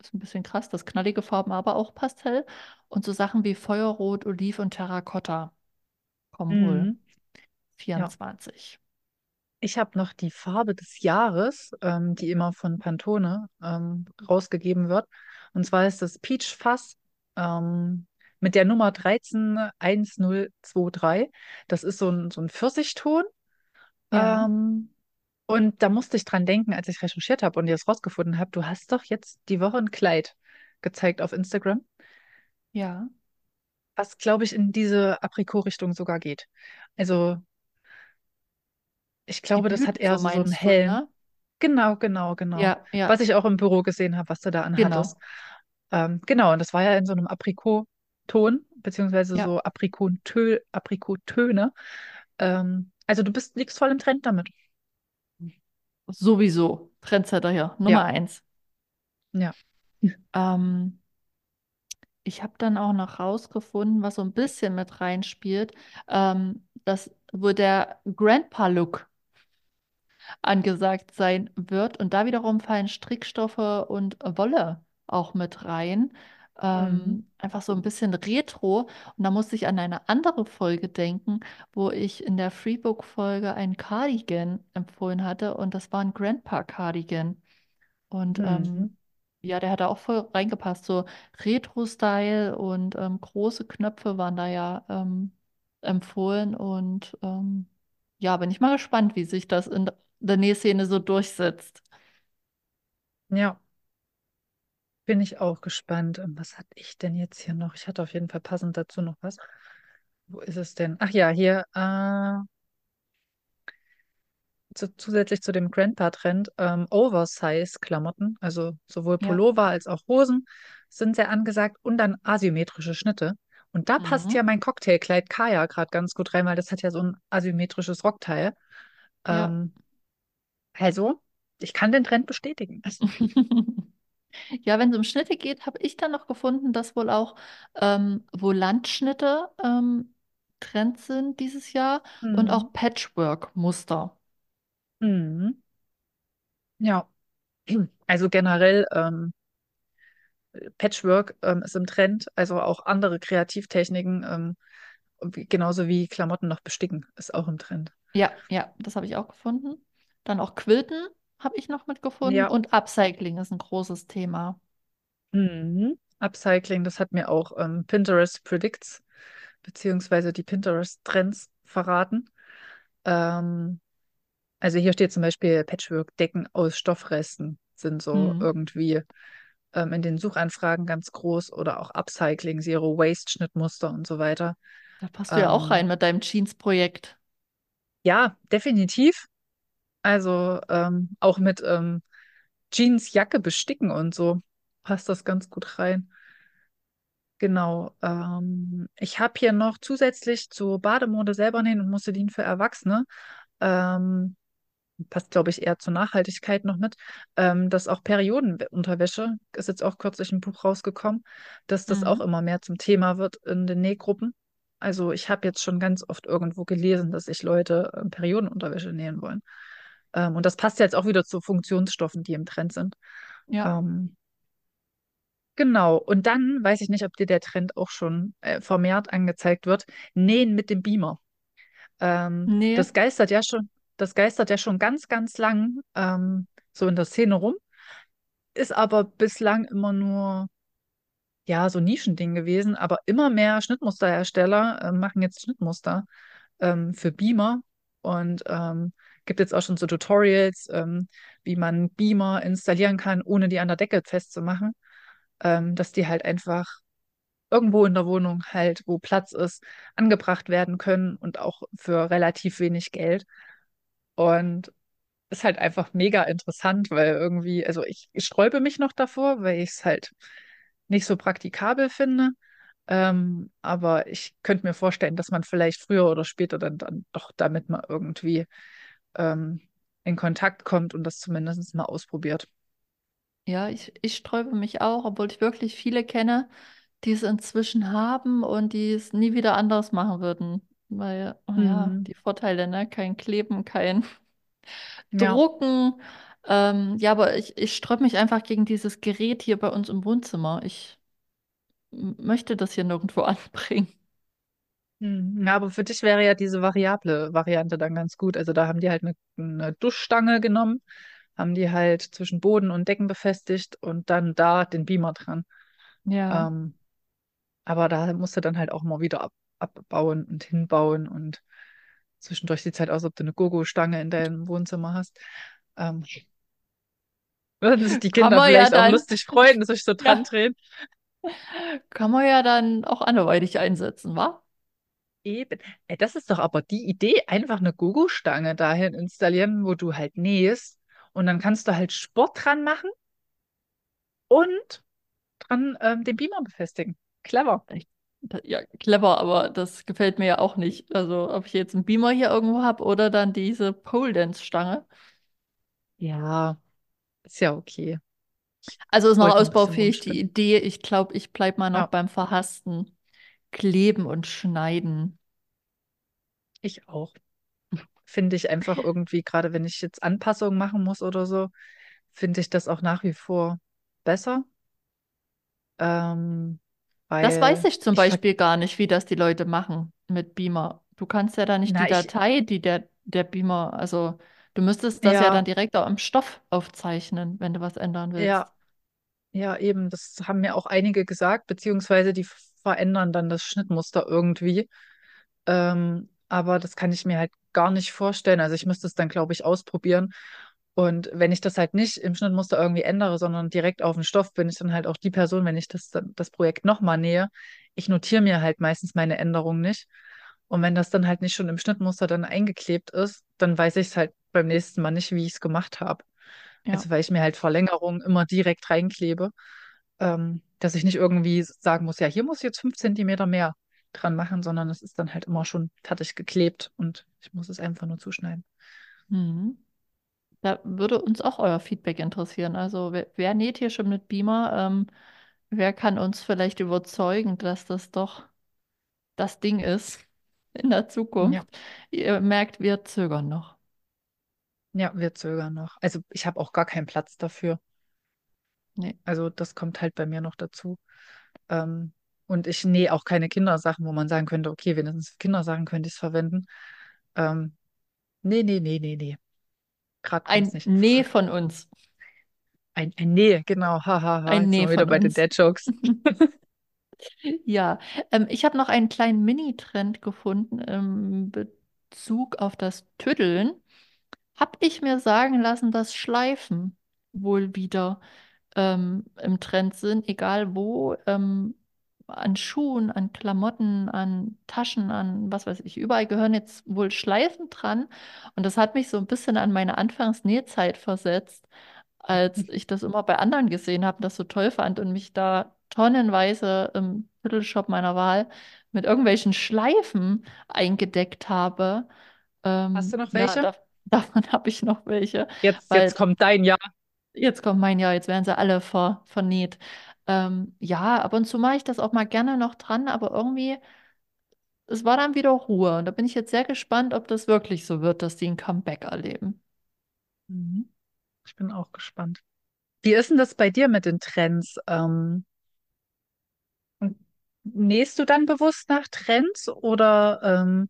A: Ist ein bisschen krass, das knallige Farben, aber auch Pastell. Und so Sachen wie Feuerrot, Oliv und Terrakotta komm, hol.
B: Mhm. Ja.
A: 24.
B: Ich habe noch die Farbe des Jahres, ähm, die immer von Pantone ähm, rausgegeben wird. Und zwar ist das Peach Fuzz ähm, mit der Nummer 131023. Das ist so ein, so ein Pfirsichton.
A: Ja,
B: Ähm, und da musste ich dran denken, als ich recherchiert habe und das rausgefunden habe. Du hast doch jetzt die Woche ein Kleid gezeigt auf Instagram,
A: ja.
B: was, glaube ich, in diese Aprikot-Richtung sogar geht. Also, ich glaube, das hat eher
A: so
B: so, einen hellen.
A: ne?
B: Genau, genau, genau.
A: Ja, ja,
B: Was ich auch im Büro gesehen habe, was du da anhattest.
A: genau.
B: Ähm, genau, und das war ja in so einem Aprikot-Ton, beziehungsweise
A: Ja,
B: so Aprikotö Aprikottöne. Ähm, also du bist, liegst voll im Trend damit.
A: sowieso. Trendsetter hier, Nummer
B: Ja,
A: eins.
B: ja.
A: Ähm, ich habe dann auch noch rausgefunden, was so ein bisschen mit reinspielt, ähm, dass, wo der Grandpa-Look angesagt sein wird. Und da wiederum fallen Strickstoffe und Wolle auch mit rein.
B: Mhm.
A: Ähm, einfach so ein bisschen retro. Und da musste ich an eine andere Folge denken, wo ich in der Freebook-Folge einen Cardigan empfohlen hatte. Und das war ein Grandpa-Cardigan. Und ähm,
B: Mhm.
A: ja, der hat da auch voll reingepasst. So Retro-Style und ähm, große Knöpfe waren da ja ähm, empfohlen. Und ähm, ja, bin ich mal gespannt, wie sich das in der Nähszene so durchsetzt.
B: Ja, bin ich auch gespannt. Ähm, Was hatte ich denn jetzt hier noch? Ich hatte auf jeden Fall passend dazu noch was. Wo ist es denn? Ach ja, hier. Äh, zu, zusätzlich zu dem Grandpa-Trend, ähm, Oversize-Klamotten, also sowohl
A: Ja.
B: Pullover als auch Hosen, sind sehr angesagt und dann asymmetrische Schnitte. Und da passt ja
A: Mhm.
B: mein Cocktailkleid Kaya gerade ganz gut rein, weil das hat ja so ein asymmetrisches Rockteil.
A: Ja.
B: Ähm, also, ich kann den Trend bestätigen.
A: Ja, wenn es um Schnitte geht, habe ich dann noch gefunden, dass wohl auch ähm, Volantschnitte ähm, Trend sind dieses Jahr und
B: Mhm.
A: auch Patchwork-Muster.
B: Mhm. Ja, also generell ähm, Patchwork ähm, ist im Trend, also auch andere Kreativtechniken, ähm, wie- genauso wie Klamotten noch besticken, ist auch im Trend.
A: Ja, ja, das habe ich auch gefunden. Dann auch Quilten habe ich noch mitgefunden
B: Ja,
A: und Upcycling ist ein großes Thema.
B: mhm. Upcycling, das hat mir auch ähm, Pinterest Predicts, beziehungsweise die Pinterest-Trends verraten. Ähm, also hier steht zum Beispiel Patchwork-Decken aus Stoffresten sind so
A: Mhm.
B: irgendwie ähm, in den Suchanfragen ganz groß oder auch Upcycling, Zero Waste, Schnittmuster und so weiter.
A: Da passt du ja auch rein
B: Ähm,
A: mit deinem Jeans-Projekt.
B: ja, definitiv. Also ähm, auch mit ähm, Jeans, Jacke besticken und so passt das ganz gut rein. Genau. Ähm, ich habe hier noch zusätzlich zur Bademode selber nähen und Musselin für Erwachsene. Ähm, passt, glaube ich, eher zur Nachhaltigkeit noch mit, ähm, dass auch Periodenunterwäsche, ist jetzt auch kürzlich ein Buch rausgekommen, dass das auch
A: Mhm.
B: immer mehr zum Thema wird in den Nähgruppen. Also ich habe jetzt schon ganz oft irgendwo gelesen, dass sich Leute ähm, Periodenunterwäsche nähen wollen. Ähm, und das passt jetzt auch wieder zu Funktionsstoffen, die im Trend sind.
A: Ja.
B: Ähm, genau. Und dann weiß ich nicht, ob dir der Trend auch schon äh, vermehrt angezeigt wird. Nähen mit dem Beamer. Ähm,
A: Nee.
B: das geistert ja schon, das geistert ja schon ganz, ganz lang ähm, so in der Szene rum, ist aber bislang immer nur ja so ein Nischending gewesen. Aber immer mehr Schnittmusterhersteller äh, machen jetzt Schnittmuster ähm, für Beamer und ähm, gibt jetzt auch schon so Tutorials, ähm, wie man Beamer installieren kann, ohne die an der Decke festzumachen, ähm, dass die halt einfach irgendwo in der Wohnung halt, wo Platz ist, angebracht werden können und auch für relativ wenig Geld. Und ist halt einfach mega interessant, weil irgendwie, also ich, ich sträube mich noch davor, weil ich es halt nicht so praktikabel finde. Ähm, aber ich könnte mir vorstellen, dass man vielleicht früher oder später dann, dann doch damit mal irgendwie ähm, in Kontakt kommt und das zumindest mal ausprobiert.
A: Ja, ich, ich sträube mich auch, obwohl ich wirklich viele kenne, die es inzwischen haben und die es nie wieder anders machen würden. Weil, oh ja,
B: Hm,
A: die Vorteile, ne? Kein Kleben, kein
B: ja,
A: Drucken. Ähm, ja, aber ich, ich sträube mich einfach gegen dieses Gerät hier bei uns im Wohnzimmer. Ich möchte das hier nirgendwo anbringen.
B: Hm, Ja, aber für dich wäre ja diese variable Variante dann ganz gut. Also da haben die halt eine, eine Duschstange genommen, haben die halt zwischen Boden und Decken befestigt und dann da den Beamer dran.
A: Ja.
B: Ähm, aber da musst du dann halt auch mal wieder ab, abbauen und hinbauen und zwischendurch sieht es halt aus, ob du eine Gogo-Stange in deinem Wohnzimmer hast. Ähm, würden sich die
A: Kann
B: Kinder
A: man ja
B: vielleicht auch
A: dann,
B: lustig freuen, sich so dran
A: ja,
B: drehen.
A: kann man ja dann auch anderweitig einsetzen, wa?
B: Eben. Ey, das ist doch aber die Idee, einfach eine Gogo-Stange dahin installieren, wo du halt nähst und dann kannst du halt Sport dran machen und dran ähm, den Beamer befestigen. Clever.
A: Ja, clever, aber das gefällt mir ja auch nicht. Also, ob ich jetzt einen Beamer hier irgendwo habe oder dann diese Pole Dance Stange.
B: Ja, ist ja okay.
A: Also ist noch ausbaufähig die. Idee. Ich glaube, ich bleib mal noch
B: Ja,
A: beim verhassten Kleben und Schneiden.
B: ich auch. Finde ich einfach irgendwie, gerade wenn ich jetzt Anpassungen machen muss oder so, finde ich das auch nach wie vor besser. Ähm,
A: Das weiß ich zum
B: ich,
A: Beispiel gar nicht, wie das die Leute machen mit Beamer. Du kannst ja da nicht die
B: na, ich,
A: Datei, die der, der Beamer, also du müsstest das ja dann
B: ja,
A: direkt auch am Stoff aufzeichnen, wenn du was ändern willst.
B: ja, Ja, eben, das haben mir auch einige gesagt, beziehungsweise die verändern dann das Schnittmuster irgendwie. Ähm, aber das kann ich mir halt gar nicht vorstellen. Also ich müsste es dann, glaube ich, ausprobieren. Und wenn ich das halt nicht im Schnittmuster irgendwie ändere, sondern direkt auf den Stoff, bin ich dann halt auch die Person, wenn ich das, das Projekt nochmal nähe. Ich notiere mir halt meistens meine Änderungen nicht. Und wenn das dann halt nicht schon im Schnittmuster dann eingeklebt ist, dann weiß ich es halt beim nächsten Mal nicht, wie ich es gemacht habe.
A: Ja.
B: Also weil ich mir halt Verlängerungen immer direkt reinklebe, ähm, dass ich nicht irgendwie sagen muss, ja, hier muss ich jetzt fünf Zentimeter mehr dran machen, sondern es ist dann halt immer schon fertig geklebt und ich muss es einfach nur zuschneiden.
A: Mhm. Da würde uns auch euer Feedback interessieren. Also wer, wer näht hier schon mit Beamer? Ähm, wer kann uns vielleicht überzeugen, dass das doch das Ding ist in der
B: Ja,
A: Zukunft? Ihr merkt, wir zögern noch.
B: ja, wir zögern noch. Also ich habe auch gar keinen Platz dafür.
A: Nee.
B: Also das kommt halt bei mir noch dazu. Ähm, und ich nähe auch keine Kindersachen, wo man sagen könnte, okay, wenigstens für Kindersachen könnte ich es verwenden. Ähm, nee, nee, nee, nee, nee. Gerade
A: Ein
B: nicht
A: Nee von uns.
B: Ein, ein Nee, genau. Ha, ha, ha.
A: Ein
B: Jetzt
A: Nee
B: wieder bei den
A: uns.
B: Dad-Jokes.
A: Ja, ähm, ich habe noch einen kleinen Mini-Trend gefunden im Bezug auf das Tüddeln. Habe ich mir sagen lassen, dass Schleifen wohl wieder ähm, im Trend sind, egal wo, ähm, an Schuhen, an Klamotten, an Taschen, an was weiß ich, überall gehören jetzt wohl Schleifen dran. Und das hat mich so ein bisschen an meine Anfangs-Nähzeit versetzt, als ich das immer bei anderen gesehen habe, und das so toll fand und mich da tonnenweise im Tüddelshop meiner Wahl mit irgendwelchen Schleifen eingedeckt habe.
B: Hast du
A: Ähm,
B: noch
A: ja,
B: welche?
A: da, davon habe ich noch welche,
B: Jetzt, jetzt kommt dein Jahr.
A: Jetzt kommt mein Jahr, jetzt werden sie alle ver, vernäht. Ähm, ja, ab und zu mache ich das auch mal gerne noch dran, aber irgendwie, es war dann wieder Ruhe. Und da bin ich jetzt sehr gespannt, ob das wirklich so wird, dass die ein Comeback erleben.
B: Mhm. Ich bin auch gespannt. Wie ist denn das bei dir mit den Trends? Ähm, nähst du dann bewusst nach Trends oder ähm,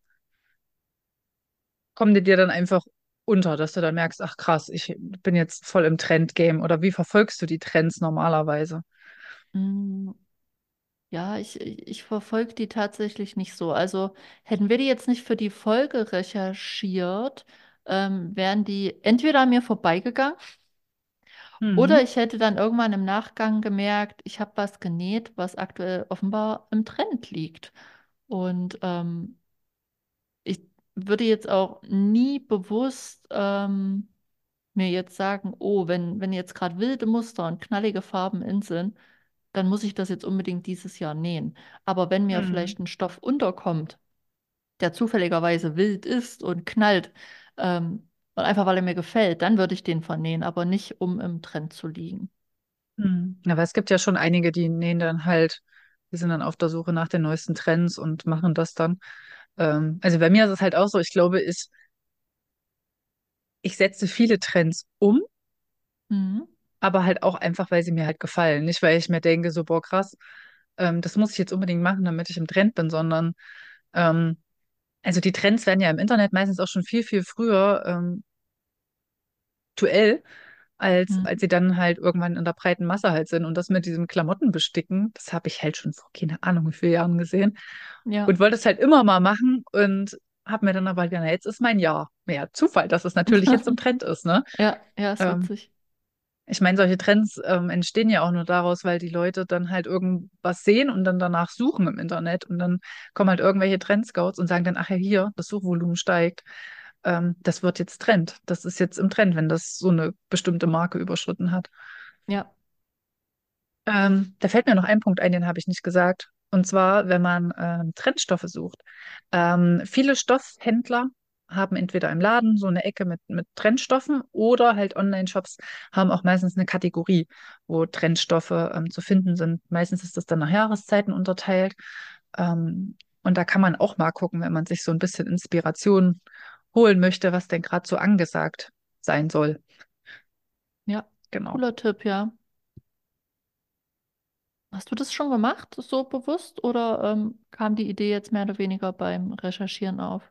B: kommen die dir dann einfach unter, dass du dann merkst, ach krass, ich bin jetzt voll im Trendgame oder wie verfolgst du die Trends normalerweise?
A: Mm, Ja, ich, ich verfolge die tatsächlich nicht so. Also hätten wir die jetzt nicht für die Folge recherchiert, ähm, wären die entweder an mir vorbeigegangen oder
B: Mhm.
A: ich hätte dann irgendwann im Nachgang gemerkt, ich habe was genäht, was aktuell offenbar im Trend liegt. Und ähm, ich würde jetzt auch nie bewusst ähm, mir jetzt sagen, oh, wenn, wenn jetzt gerade wilde Muster und knallige Farben in sind, dann muss ich das jetzt unbedingt dieses Jahr nähen. Aber wenn mir
B: Mhm.
A: vielleicht ein Stoff unterkommt, der zufälligerweise wild ist und knallt, ähm, und einfach weil er mir gefällt, dann würde ich den vernähen, aber nicht, um im Trend zu liegen.
B: Mhm. Aber es gibt ja schon einige, die nähen dann halt, die sind dann auf der Suche nach den neuesten Trends und machen das dann. Ähm, also bei mir ist es halt auch so, ich glaube, ich, ich setze viele Trends um,
A: Mhm.
B: aber halt auch einfach, weil sie mir halt gefallen. Nicht, weil ich mir denke, so, boah, krass, ähm, das muss ich jetzt unbedingt machen, damit ich im Trend bin, sondern Ähm, also die Trends werden ja im Internet meistens auch schon viel, viel früher ähm, aktuell, als, als
A: Mhm.
B: sie dann halt irgendwann in der breiten Masse halt sind. Und das mit diesem Klamottenbesticken, das habe ich halt schon vor keine Ahnung wie vielen Jahren gesehen
A: Ja.
B: und wollte es halt immer mal machen und habe mir dann aber gedacht, jetzt ist mein Jahr. Ja, Zufall, dass es natürlich jetzt im Trend ist, ne?
A: Ja, ja, ist
B: Ähm,
A: witzig.
B: ich meine, solche Trends ähm, entstehen ja auch nur daraus, weil die Leute dann halt irgendwas sehen und dann danach suchen im Internet und dann kommen halt irgendwelche Trendscouts und sagen dann, ach ja, hier, das Suchvolumen steigt. Ähm, das wird jetzt Trend. Das ist jetzt im Trend, wenn das so eine bestimmte Marke überschritten hat.
A: Ja.
B: Ähm, da fällt mir noch ein Punkt ein, den habe ich nicht gesagt. Und zwar, wenn man ähm, Trendstoffe sucht. Ähm, viele Stoffhändler haben entweder im Laden so eine Ecke mit, mit Trendstoffen oder halt Online-Shops haben auch meistens eine Kategorie, wo Trendstoffe ähm, zu finden sind. Meistens ist das dann nach Jahreszeiten unterteilt. Ähm, und da kann man auch mal gucken, wenn man sich so ein bisschen Inspiration holen möchte, was denn gerade so angesagt sein soll.
A: Ja.
B: Genau.
A: Cooler Tipp, ja. Hast du das schon gemacht, so bewusst, oder ähm, kam die Idee jetzt mehr oder weniger beim Recherchieren auf?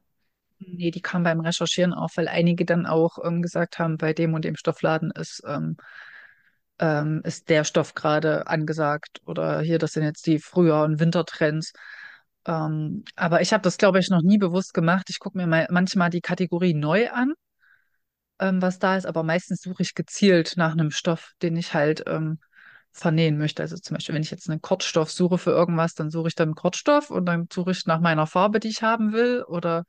B: Nee, die kam beim Recherchieren auf, weil einige dann auch ähm, gesagt haben, bei dem und dem Stoffladen ist, ähm, ähm, ist der Stoff gerade angesagt oder hier, das sind jetzt die Frühjahr- und Wintertrends. Ähm, aber ich habe das, glaube ich, noch nie bewusst gemacht. Ich gucke mir mal manchmal die Kategorie neu an, ähm, was da ist, aber meistens suche ich gezielt nach einem Stoff, den ich halt ähm, vernähen möchte. Also zum Beispiel, wenn ich jetzt einen Kordstoff suche für irgendwas, dann suche ich dann einen Kordstoff und dann suche ich nach meiner Farbe, die ich haben will. Oder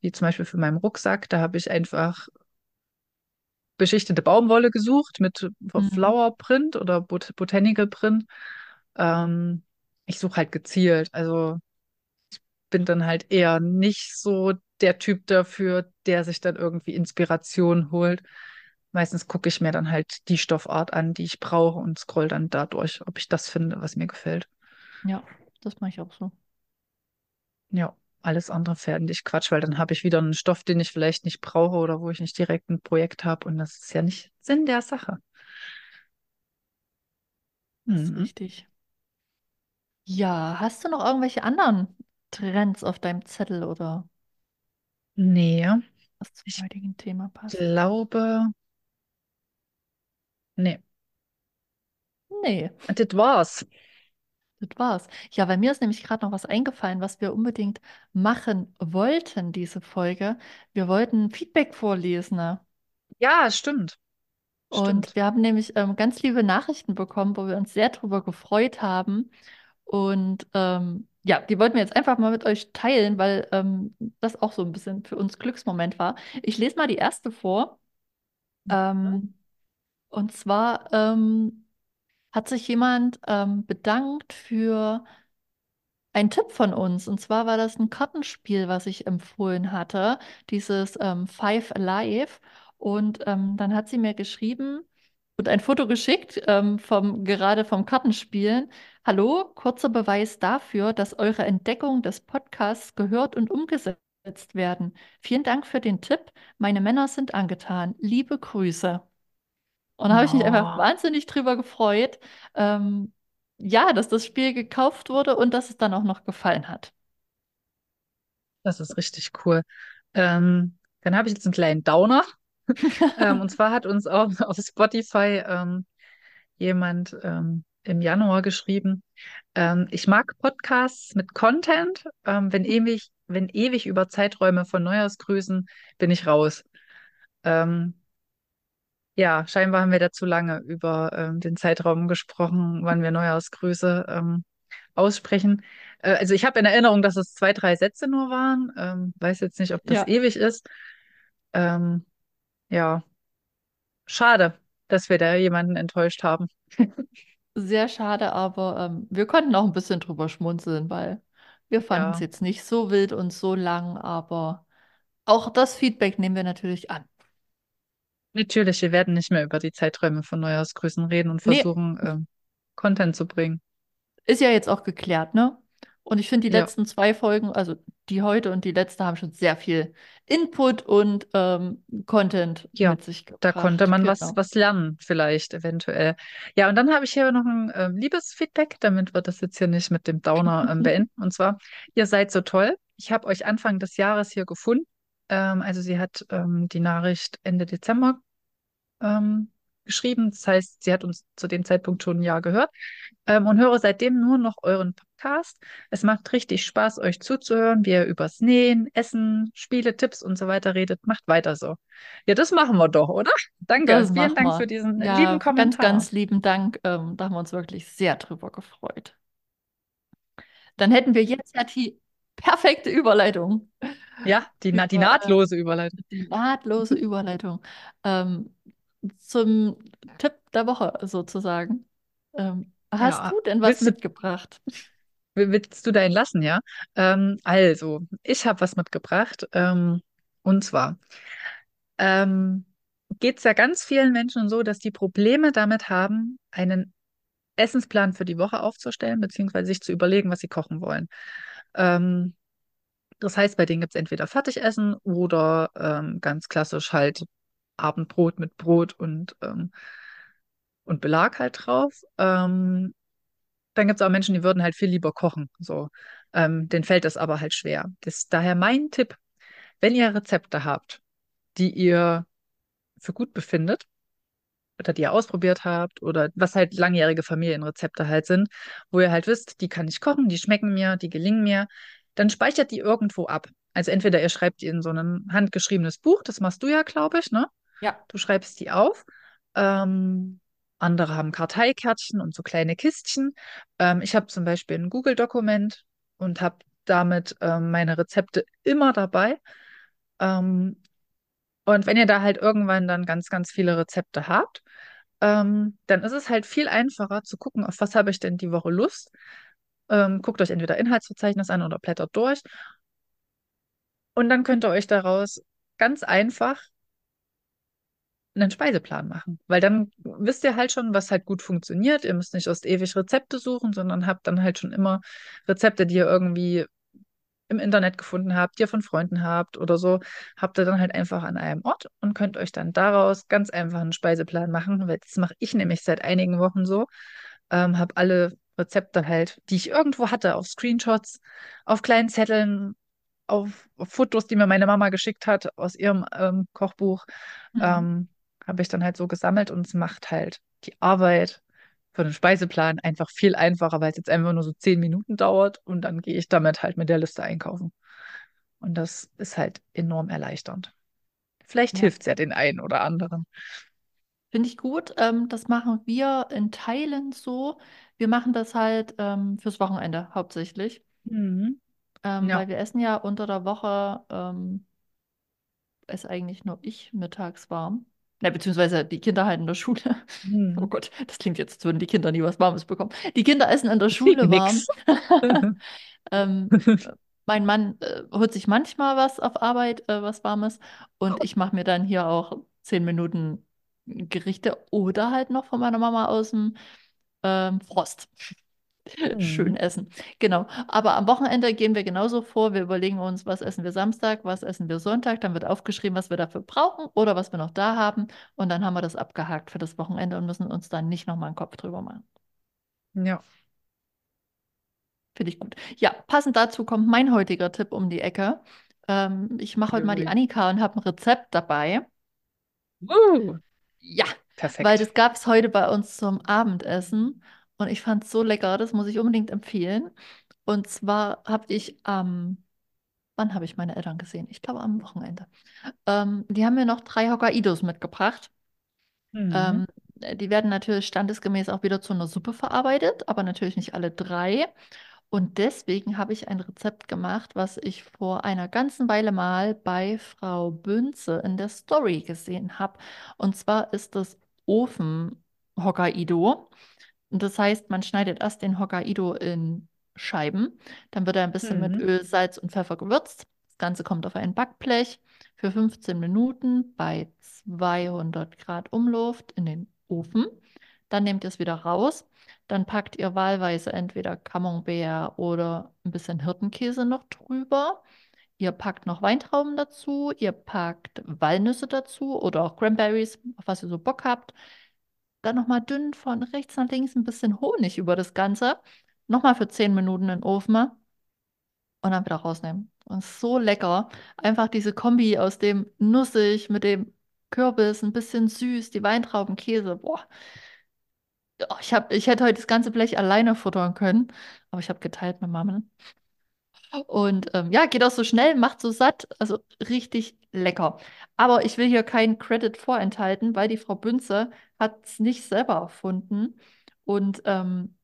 B: wie zum Beispiel für meinen Rucksack, da habe ich einfach beschichtete Baumwolle gesucht mit
A: Mhm.
B: Flower Print oder Bot Botanical Print. Ähm, ich suche halt gezielt. Also bin dann halt eher nicht so der Typ dafür, der sich dann irgendwie Inspiration holt. Meistens gucke ich mir dann halt die Stoffart an, die ich brauche und scroll dann dadurch, ob ich das finde, was mir gefällt.
A: Ja, das mache ich auch so.
B: Ja, alles andere fände ich Quatsch, weil dann habe ich wieder einen Stoff, den ich vielleicht nicht brauche oder wo ich nicht direkt ein Projekt habe und das ist ja nicht Sinn der Sache.
A: Das ist
B: Mhm.
A: richtig. Ja, hast du noch irgendwelche anderen Trends auf deinem Zettel oder
B: Nee,
A: was zum
B: ich
A: heutigen Thema passt?
B: glaube, nee,
A: Nee,
B: das war's.
A: das war's. Ja, bei mir ist nämlich gerade noch was eingefallen, was wir unbedingt machen wollten, diese Folge. Wir wollten Feedback vorlesen. Ne?
B: Ja, stimmt,
A: Und
B: stimmt.
A: wir haben nämlich ähm, ganz liebe Nachrichten bekommen, wo wir uns sehr drüber gefreut haben. Und ähm, ja, die wollten wir jetzt einfach mal mit euch teilen, weil ähm, das auch so ein bisschen für uns Glücksmoment war. Ich lese mal die erste vor. Ähm, und zwar ähm, hat sich jemand ähm, bedankt für ein Tipp von uns. Und zwar war das ein Kartenspiel, was ich empfohlen hatte, dieses ähm, Five Alive. Und ähm, dann hat sie mir geschrieben und ein Foto geschickt vom gerade vom Kartenspielen. Hallo, kurzer Beweis dafür, dass eure Entdeckung des Podcasts gehört und umgesetzt werden. Vielen Dank für den Tipp. Meine Männer sind angetan. Liebe Grüße. Und da habe ich mich einfach wahnsinnig drüber gefreut, ähm, ja, dass das Spiel gekauft wurde und dass es dann auch noch gefallen hat.
B: das ist richtig cool. Ähm, dann habe ich jetzt einen kleinen Downer. Ähm, und zwar hat uns auch auf Spotify ähm, jemand ähm, im Januar geschrieben, ähm, ich mag Podcasts mit Content. Ähm, wenn ewig, wenn ewig über Zeiträume von Neujahrsgrüßen, bin ich raus. Ähm, Ja, scheinbar haben wir da zu lange über ähm, den Zeitraum gesprochen, wann wir Neujahrsgrüße ähm, aussprechen. Äh, also ich habe in Erinnerung, dass es zwei, drei Sätze nur waren. Ähm, weiß jetzt nicht, ob das
A: Ja,
B: ewig ist. Ja, schade, dass wir da jemanden enttäuscht haben.
A: sehr schade, aber ähm, wir konnten auch ein bisschen drüber schmunzeln, weil wir fanden es
B: Ja,
A: jetzt nicht so wild und so lang, aber auch das Feedback nehmen wir natürlich an.
B: natürlich, wir werden nicht mehr über die Zeiträume von Neujahrsgrüßen reden und
A: Nee,
B: versuchen, ähm, Content zu bringen.
A: ist ja jetzt auch geklärt, ne? Und ich finde, die
B: Ja,
A: letzten zwei Folgen, also die heute und die letzte, haben schon sehr viel Input und ähm, Content
B: ja,
A: mit sich
B: da konnte
A: gebracht.
B: man was,
A: Genau.
B: was lernen, vielleicht, eventuell. Ja, und dann habe ich hier noch ein ähm, Liebesfeedback, damit wir das jetzt hier nicht mit dem Downer ähm, beenden. Und zwar, ihr seid so toll. Ich habe euch Anfang des Jahres hier gefunden. Ähm, also sie hat ähm, die Nachricht Ende Dezember ähm, geschrieben. Das heißt, sie hat uns zu dem Zeitpunkt schon ein Jahr gehört ähm, und höre seitdem nur noch euren Podcast. Es macht richtig Spaß, euch zuzuhören, wie ihr übers Nähen, Essen, Spiele, Tipps und so weiter redet. Macht weiter so. Ja, das machen wir doch, oder? Danke.
A: Das
B: Vielen Dank
A: wir.
B: für diesen
A: Ja,
B: lieben
A: ganz,
B: Kommentar.
A: ganz lieben Dank. Ähm, da haben wir uns wirklich sehr drüber gefreut. Dann hätten wir jetzt ja die perfekte Überleitung.
B: Ja, die, na die nahtlose Überleitung.
A: die nahtlose Überleitung ähm, zum Tipp der Woche sozusagen. Ähm, hast
B: Ja,
A: du denn was
B: willst
A: mitgebracht?
B: Willst du deinen lassen, ja? Ähm, also, ich habe was mitgebracht. Ähm, und zwar ähm, geht es ja ganz vielen Menschen so, dass die Probleme damit haben, einen Essensplan für die Woche aufzustellen, beziehungsweise sich zu überlegen, was sie kochen wollen. Ähm, das heißt, bei denen gibt es entweder Fertigessen oder ähm, ganz klassisch halt Abendbrot mit Brot und, ähm, und Belag halt drauf. Ähm, dann gibt es auch Menschen, die würden halt viel lieber kochen. So. Ähm, denen fällt das aber halt schwer. Das ist daher mein Tipp, wenn ihr Rezepte habt, die ihr für gut befindet, oder die ihr ausprobiert habt oder was halt langjährige Familienrezepte halt sind, wo ihr halt wisst, die kann ich kochen, die schmecken mir, die gelingen mir, dann speichert die irgendwo ab. Also entweder ihr schreibt die in so ein handgeschriebenes Buch, das machst du ja, glaube ich, ne?
A: Ja.
B: Du schreibst die auf. Ähm, andere haben Karteikärtchen und so kleine Kistchen. Ähm, ich habe zum Beispiel ein Google-Dokument und habe damit ähm, meine Rezepte immer dabei. Ähm, und wenn ihr da halt irgendwann dann ganz, ganz viele Rezepte habt, ähm, dann ist es halt viel einfacher zu gucken, auf was habe ich denn die Woche Lust. Ähm, guckt euch entweder Inhaltsverzeichnis an oder blättert durch. Und dann könnt ihr euch daraus ganz einfach einen Speiseplan machen. Weil dann wisst ihr halt schon, was halt gut funktioniert. Ihr müsst nicht erst ewig Rezepte suchen, sondern habt dann halt schon immer Rezepte, die ihr irgendwie im Internet gefunden habt, die ihr von Freunden habt oder so, habt ihr dann halt einfach an einem Ort und könnt euch dann daraus ganz einfach einen Speiseplan machen. Weil das mache ich nämlich seit einigen Wochen so. Ähm, habe alle Rezepte halt, die ich irgendwo hatte, auf Screenshots, auf kleinen Zetteln, auf, auf Fotos, die mir meine Mama geschickt hat aus ihrem ähm, Kochbuch,
A: Mhm.
B: ähm, habe ich dann halt so gesammelt und es macht halt die Arbeit für den Speiseplan einfach viel einfacher, weil es jetzt einfach nur so zehn Minuten dauert und dann gehe ich damit halt mit der Liste einkaufen. Und das ist halt enorm erleichternd. Vielleicht
A: Ja.
B: hilft es ja den einen oder anderen.
A: Finde ich gut. Ähm, das machen wir in Teilen so. Wir machen das halt ähm, fürs Wochenende hauptsächlich.
B: Mhm.
A: Ähm,
B: Ja.
A: weil wir essen ja unter der Woche, ähm, ist eigentlich nur ich mittags warm. Na, beziehungsweise die Kinder halt in der Schule. Oh
B: Mhm.
A: Gott, das klingt jetzt, als würden die Kinder nie was Warmes bekommen. Die Kinder essen in der Schule warm. Ähm, mein Mann äh, holt sich manchmal was auf Arbeit, äh, was Warmes. Und ich mache mir dann hier auch zehn Minuten Gerichte oder halt noch von meiner Mama aus dem ähm, Frost. Schön
B: Mhm.
A: essen. Genau. Aber am Wochenende gehen wir genauso vor. Wir überlegen uns, was essen wir Samstag, was essen wir Sonntag. Dann wird aufgeschrieben, was wir dafür brauchen oder was wir noch da haben. Und dann haben wir das abgehakt für das Wochenende und müssen uns dann nicht nochmal einen Kopf drüber machen.
B: Ja.
A: Finde ich gut. Ja, passend dazu kommt mein heutiger Tipp um die Ecke. Ähm, ich mache heute mal die. Annika und habe ein Rezept dabei.
B: Uh,
A: Ja, weil
B: perfekt.
A: das gab es heute bei uns zum Abendessen und ich fand es so lecker, das muss ich unbedingt empfehlen. Und zwar habe ich am, wann habe ich meine Eltern gesehen? Ich glaube am Wochenende. Ähm, die haben mir noch drei Hokkaidos mitgebracht.
B: Mhm.
A: Ähm, die werden natürlich standesgemäß auch wieder zu einer Suppe verarbeitet, aber natürlich nicht alle drei. Und deswegen habe ich ein Rezept gemacht, was ich vor einer ganzen Weile mal bei Frau Bünze in der Story gesehen habe. Und zwar ist das Ofen-Hokkaido. Und das heißt, man schneidet erst den Hokkaido in Scheiben. Dann wird er ein bisschen mit
B: Mhm.
A: Öl, Salz und Pfeffer gewürzt. Das Ganze kommt auf ein Backblech für 15 Minuten bei 200 Grad Umluft in den Ofen. Dann nehmt ihr es wieder raus. Dann packt ihr wahlweise entweder Camembert oder ein bisschen Hirtenkäse noch drüber. Ihr packt noch Weintrauben dazu. Ihr packt Walnüsse dazu oder auch Cranberries, auf was ihr so Bock habt. Dann nochmal dünn von rechts nach links ein bisschen Honig über das Ganze. Nochmal für 10 Minuten in den Ofen. und dann wieder rausnehmen. Und so lecker. Einfach diese Kombi aus dem nussig mit dem Kürbis, ein bisschen süß, die Weintrauben, Käse. Boah. Oh, ich hab, ich hätte heute das ganze Blech alleine futtern können, aber ich habe geteilt mit Mama. Und ähm, ja, geht auch so schnell, macht so satt, also richtig lecker. Aber ich will hier keinen Credit vorenthalten, weil die Frau Bünze hat es nicht selber erfunden. Und ähm,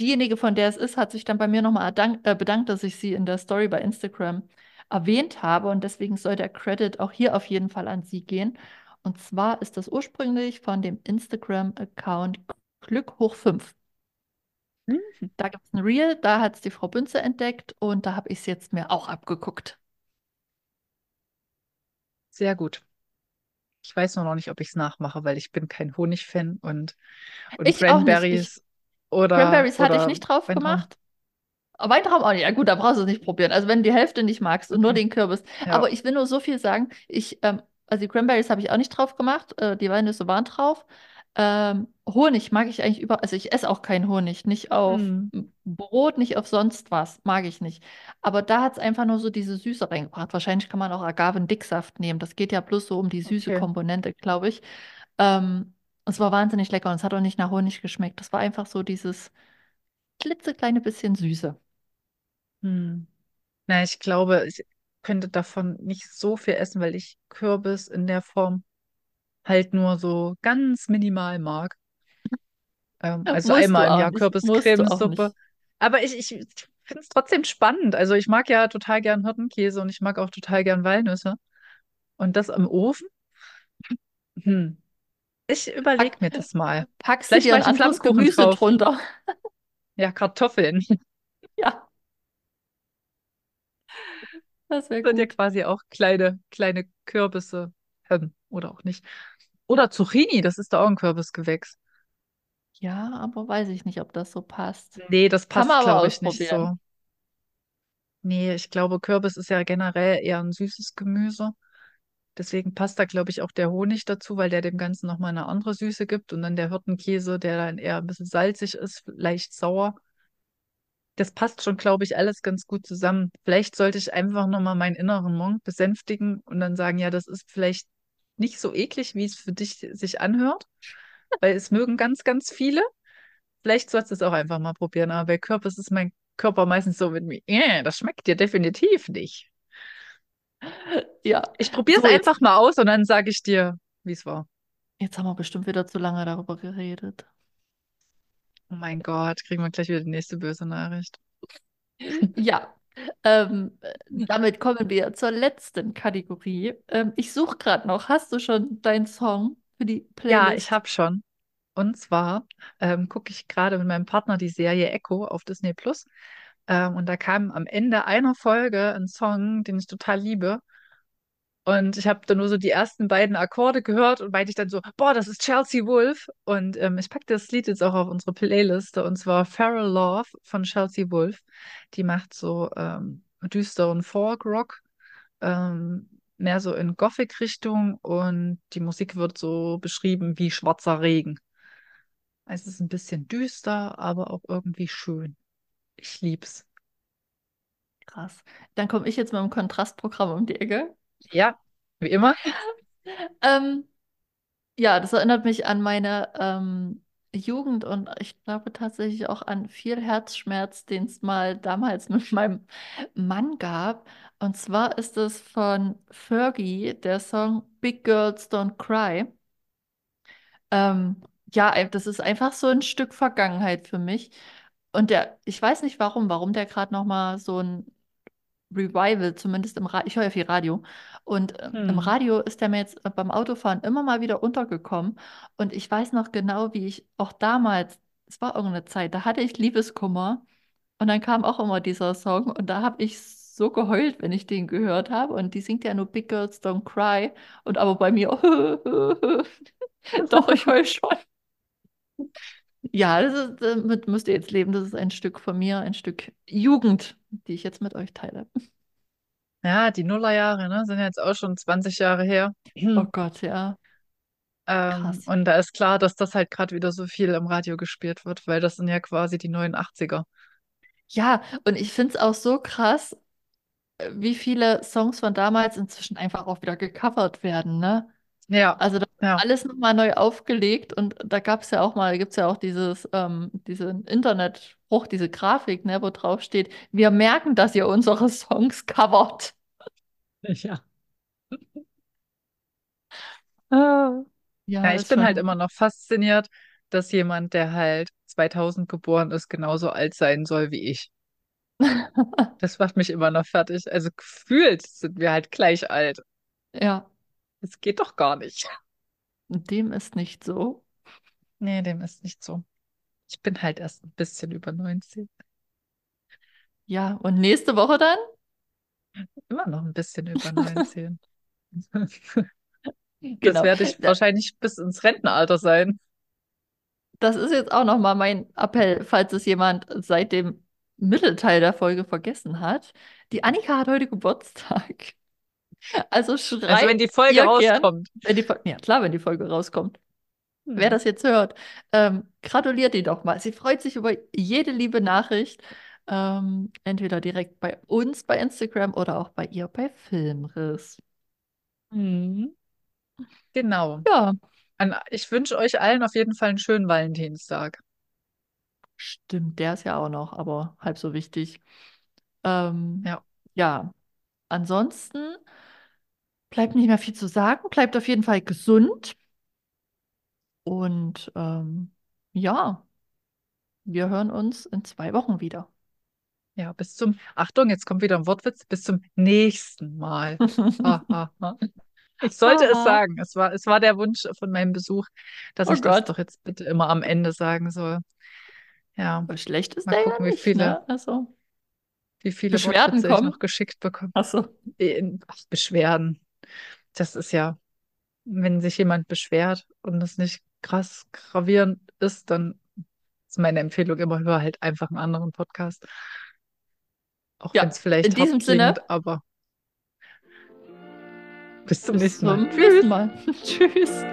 A: diejenige, von der es ist, hat sich dann bei mir nochmal äh, bedankt, dass ich sie in der Story bei Instagram erwähnt habe. Und deswegen soll der Credit auch hier auf jeden Fall an sie gehen. Und zwar ist das ursprünglich von dem Instagram-Account Glück hoch 5.
B: Mhm.
A: Da gibt es ein Reel, da hat es die Frau Bünze entdeckt und da habe ich es jetzt mir auch abgeguckt.
B: Sehr gut. Ich weiß nur noch nicht, ob ich es nachmache, weil ich bin kein Honigfan und, und
A: Ich
B: Cranberries oder,
A: Cranberries hatte ich
B: oder
A: nicht drauf
B: Weintrauben.
A: gemacht. Aber Weintrauben auch nicht. Ja gut, da brauchst du es nicht probieren. Also wenn du die Hälfte nicht magst und nur
B: Okay.
A: den Kürbis.
B: Ja.
A: Aber ich will nur so viel sagen. Ich, ähm, also die Cranberries habe ich auch nicht drauf gemacht. Äh, die Walnüsse waren drauf. Ähm, Honig mag ich eigentlich über. Also ich esse auch keinen Honig. Nicht auf
B: Hm.
A: Brot, nicht auf sonst was. Mag ich nicht. Aber da hat es einfach nur so diese Süße reingebracht. Wahrscheinlich kann man auch Agavendicksaft nehmen. Das geht ja bloß so um die süße
B: Okay.
A: Komponente, glaube ich. Ähm, es war wahnsinnig lecker und es hat auch nicht nach Honig geschmeckt. Das war einfach so dieses klitzekleine bisschen Süße.
B: Hm. Na, ich glaube, ich könnte davon nicht so viel essen, weil ich Kürbis in der Form halt nur so ganz minimal mag. Ähm, also einmal im Jahr Kürbiscremesuppe. Aber ich, ich, finde es trotzdem spannend. Also ich mag ja total gern Hirtenkäse und ich mag auch total gern Walnüsse. Und das im Ofen? Hm. Ich überlege mir das mal.
A: packst du
B: Vielleicht
A: dir ein anderes Gemüse
B: drauf.
A: drunter.
B: Ja, Kartoffeln.
A: Ja, das wäre
B: Wird ja
A: gut.
B: quasi auch kleine, kleine Kürbisse. Ähm, oder auch nicht. Oder Zucchini, das ist doch auch ein Kürbisgewächs.
A: Ja, aber weiß ich nicht, ob das so passt.
B: Nee, das passt, glaube ich, nicht so. Nee, ich glaube, Kürbis ist ja generell eher ein süßes Gemüse. Deswegen passt da, glaube ich, auch der Honig dazu, weil der dem Ganzen nochmal eine andere Süße gibt. Und dann der Hirtenkäse, der dann eher ein bisschen salzig ist, leicht sauer. Das passt schon, glaube ich, alles ganz gut zusammen. Vielleicht sollte ich einfach nochmal meinen inneren Monk besänftigen und dann sagen, ja, das ist vielleicht nicht so eklig, wie es für dich sich anhört, weil es mögen ganz, ganz viele. Vielleicht sollst du es auch einfach mal probieren, aber bei Kürbis ist mein Körper meistens so mit mir, äh, das schmeckt dir definitiv nicht.
A: Ja,
B: Ich probiere es
A: so
B: einfach mal aus und dann sage ich dir, wie es war.
A: Jetzt haben wir bestimmt wieder zu lange darüber geredet.
B: Oh mein Gott, kriegen wir gleich wieder die nächste böse Nachricht.
A: Ja, ähm, damit kommen wir zur letzten Kategorie. Ähm, ich suche gerade noch. Hast du schon deinen Song für die
B: Ja, ich
A: Playlist?
B: habe schon. Und zwar ähm, gucke ich gerade mit meinem Partner die Serie Echo auf Disney Plus. Ähm, und da kam am Ende einer Folge ein Song, den ich total liebe. Und ich habe dann nur so die ersten beiden Akkorde gehört und meinte ich dann so, boah, das ist Chelsea Wolf. Und ähm, ich packe das Lied jetzt auch auf unsere Playliste und zwar Feral Love von Chelsea Wolf. Die macht so ähm, düsteren Folk-Rock, ähm, mehr so in Gothic-Richtung und die Musik wird so beschrieben wie schwarzer Regen. Es ist ein bisschen düster, aber auch irgendwie schön. Ich lieb's.
A: Krass. Dann komme ich jetzt mit dem Kontrastprogramm um die Ecke.
B: Ja, wie immer.
A: Ähm, ja, das erinnert mich an meine ähm, Jugend und ich glaube tatsächlich auch an viel Herzschmerz, den es mal damals mit meinem Mann gab. Und zwar ist es von Fergie, der Song Big Girls Don't Cry. Ähm, ja, das ist einfach so ein Stück Vergangenheit für mich. Und der, ich weiß nicht warum, warum der gerade noch mal so ein Revival, zumindest im Radio. Ich höre ja viel Radio. Und äh, im
B: Hm.
A: Radio ist der mir jetzt äh, beim Autofahren immer mal wieder untergekommen. Und ich weiß noch genau, wie ich auch damals, es war irgendeine Zeit, da hatte ich Liebeskummer. Und dann kam auch immer dieser Song. Und da habe ich so geheult, wenn ich den gehört habe. Und die singt ja nur Big Girls Don't Cry. Und aber bei mir, doch, ich heul schon. Ja, das ist, damit müsst ihr jetzt leben. Das ist ein Stück von mir, ein Stück Jugend, die ich jetzt mit euch teile.
B: Ja, die Nullerjahre, ne, sind jetzt auch schon 20 Jahre her.
A: Oh Gott, ja,
B: Ähm, und da ist klar, dass das halt gerade wieder so viel im Radio gespielt wird, weil das sind ja quasi die neuen 80er.
A: Ja, und ich finde es auch so krass, äh, wie viele Songs von damals inzwischen einfach auch wieder gecovert werden, ne?
B: Ja,
A: Also da
B: ja.
A: alles nochmal neu aufgelegt und da gab es ja auch mal, gibt es ja auch dieses, ähm, diesen Internetspruch, diese Grafik, ne, wo drauf steht, wir merken, dass ihr unsere Songs covert.
B: Ja. Ah. Ja,
A: Ja,
B: ich bin halt immer noch fasziniert, dass jemand, der halt 2000 geboren ist, genauso alt sein soll wie ich. Das macht mich immer noch fertig. Also gefühlt sind wir halt gleich alt.
A: Ja,
B: Das geht doch gar nicht.
A: dem ist nicht so.
B: Nee, dem ist nicht so. Ich bin halt erst ein bisschen über 19.
A: Ja, und nächste Woche dann?
B: Immer noch ein bisschen über 19. Das
A: Genau.
B: werde ich wahrscheinlich bis ins Rentenalter sein.
A: Das ist jetzt auch nochmal mein Appell, falls es jemand seit dem Mittelteil der Folge vergessen hat. Die Annika hat heute Geburtstag. Also
B: Also wenn
A: schreibt
B: die Folge
A: ihr gern,
B: rauskommt.
A: wenn die ja klar, wenn die Folge rauskommt. Wer
B: Hm.
A: das jetzt hört, ähm, gratuliert die doch mal. Sie freut sich über jede liebe Nachricht, ähm, entweder direkt bei uns bei Instagram oder auch bei ihr bei Filmriss.
B: Mhm. Genau.
A: Ja,
B: An, ich wünsche euch allen auf jeden Fall einen schönen Valentinstag.
A: stimmt, der ist ja auch noch, aber halb so wichtig. Ähm,
B: Ja,
A: ja, ansonsten bleibt nicht mehr viel zu sagen. Bleibt auf jeden Fall gesund und ähm, ja, wir hören uns in zwei Wochen wieder.
B: ja, bis zum, Achtung, jetzt kommt wieder ein Wortwitz, bis zum nächsten Mal. Ich sollte es sagen. Es war, es war der Wunsch von meinem Besuch, dass
A: Oh
B: ich das
A: Gott,
B: doch jetzt bitte immer am Ende sagen soll. Ja,
A: aber schlecht ist
B: mal
A: der ja
B: gucken, wie
A: nicht,
B: viele,
A: ne? Also,
B: wie viele
A: Beschwerden
B: Wortwitze ich noch
A: kommen.
B: geschickt bekomme.
A: Achso.
B: In- Ach, Beschwerden. Das ist ja, wenn sich jemand beschwert und es nicht krass gravierend ist, dann ist meine Empfehlung immer, hör halt einfach einen anderen Podcast. Auch wenn
A: Ja,
B: es
A: in
B: vielleicht hart
A: diesem Sinne,
B: aber bis zum
A: bis
B: nächsten Mal.
A: zum nächsten
B: Tschüss.
A: Mal. Tschüss.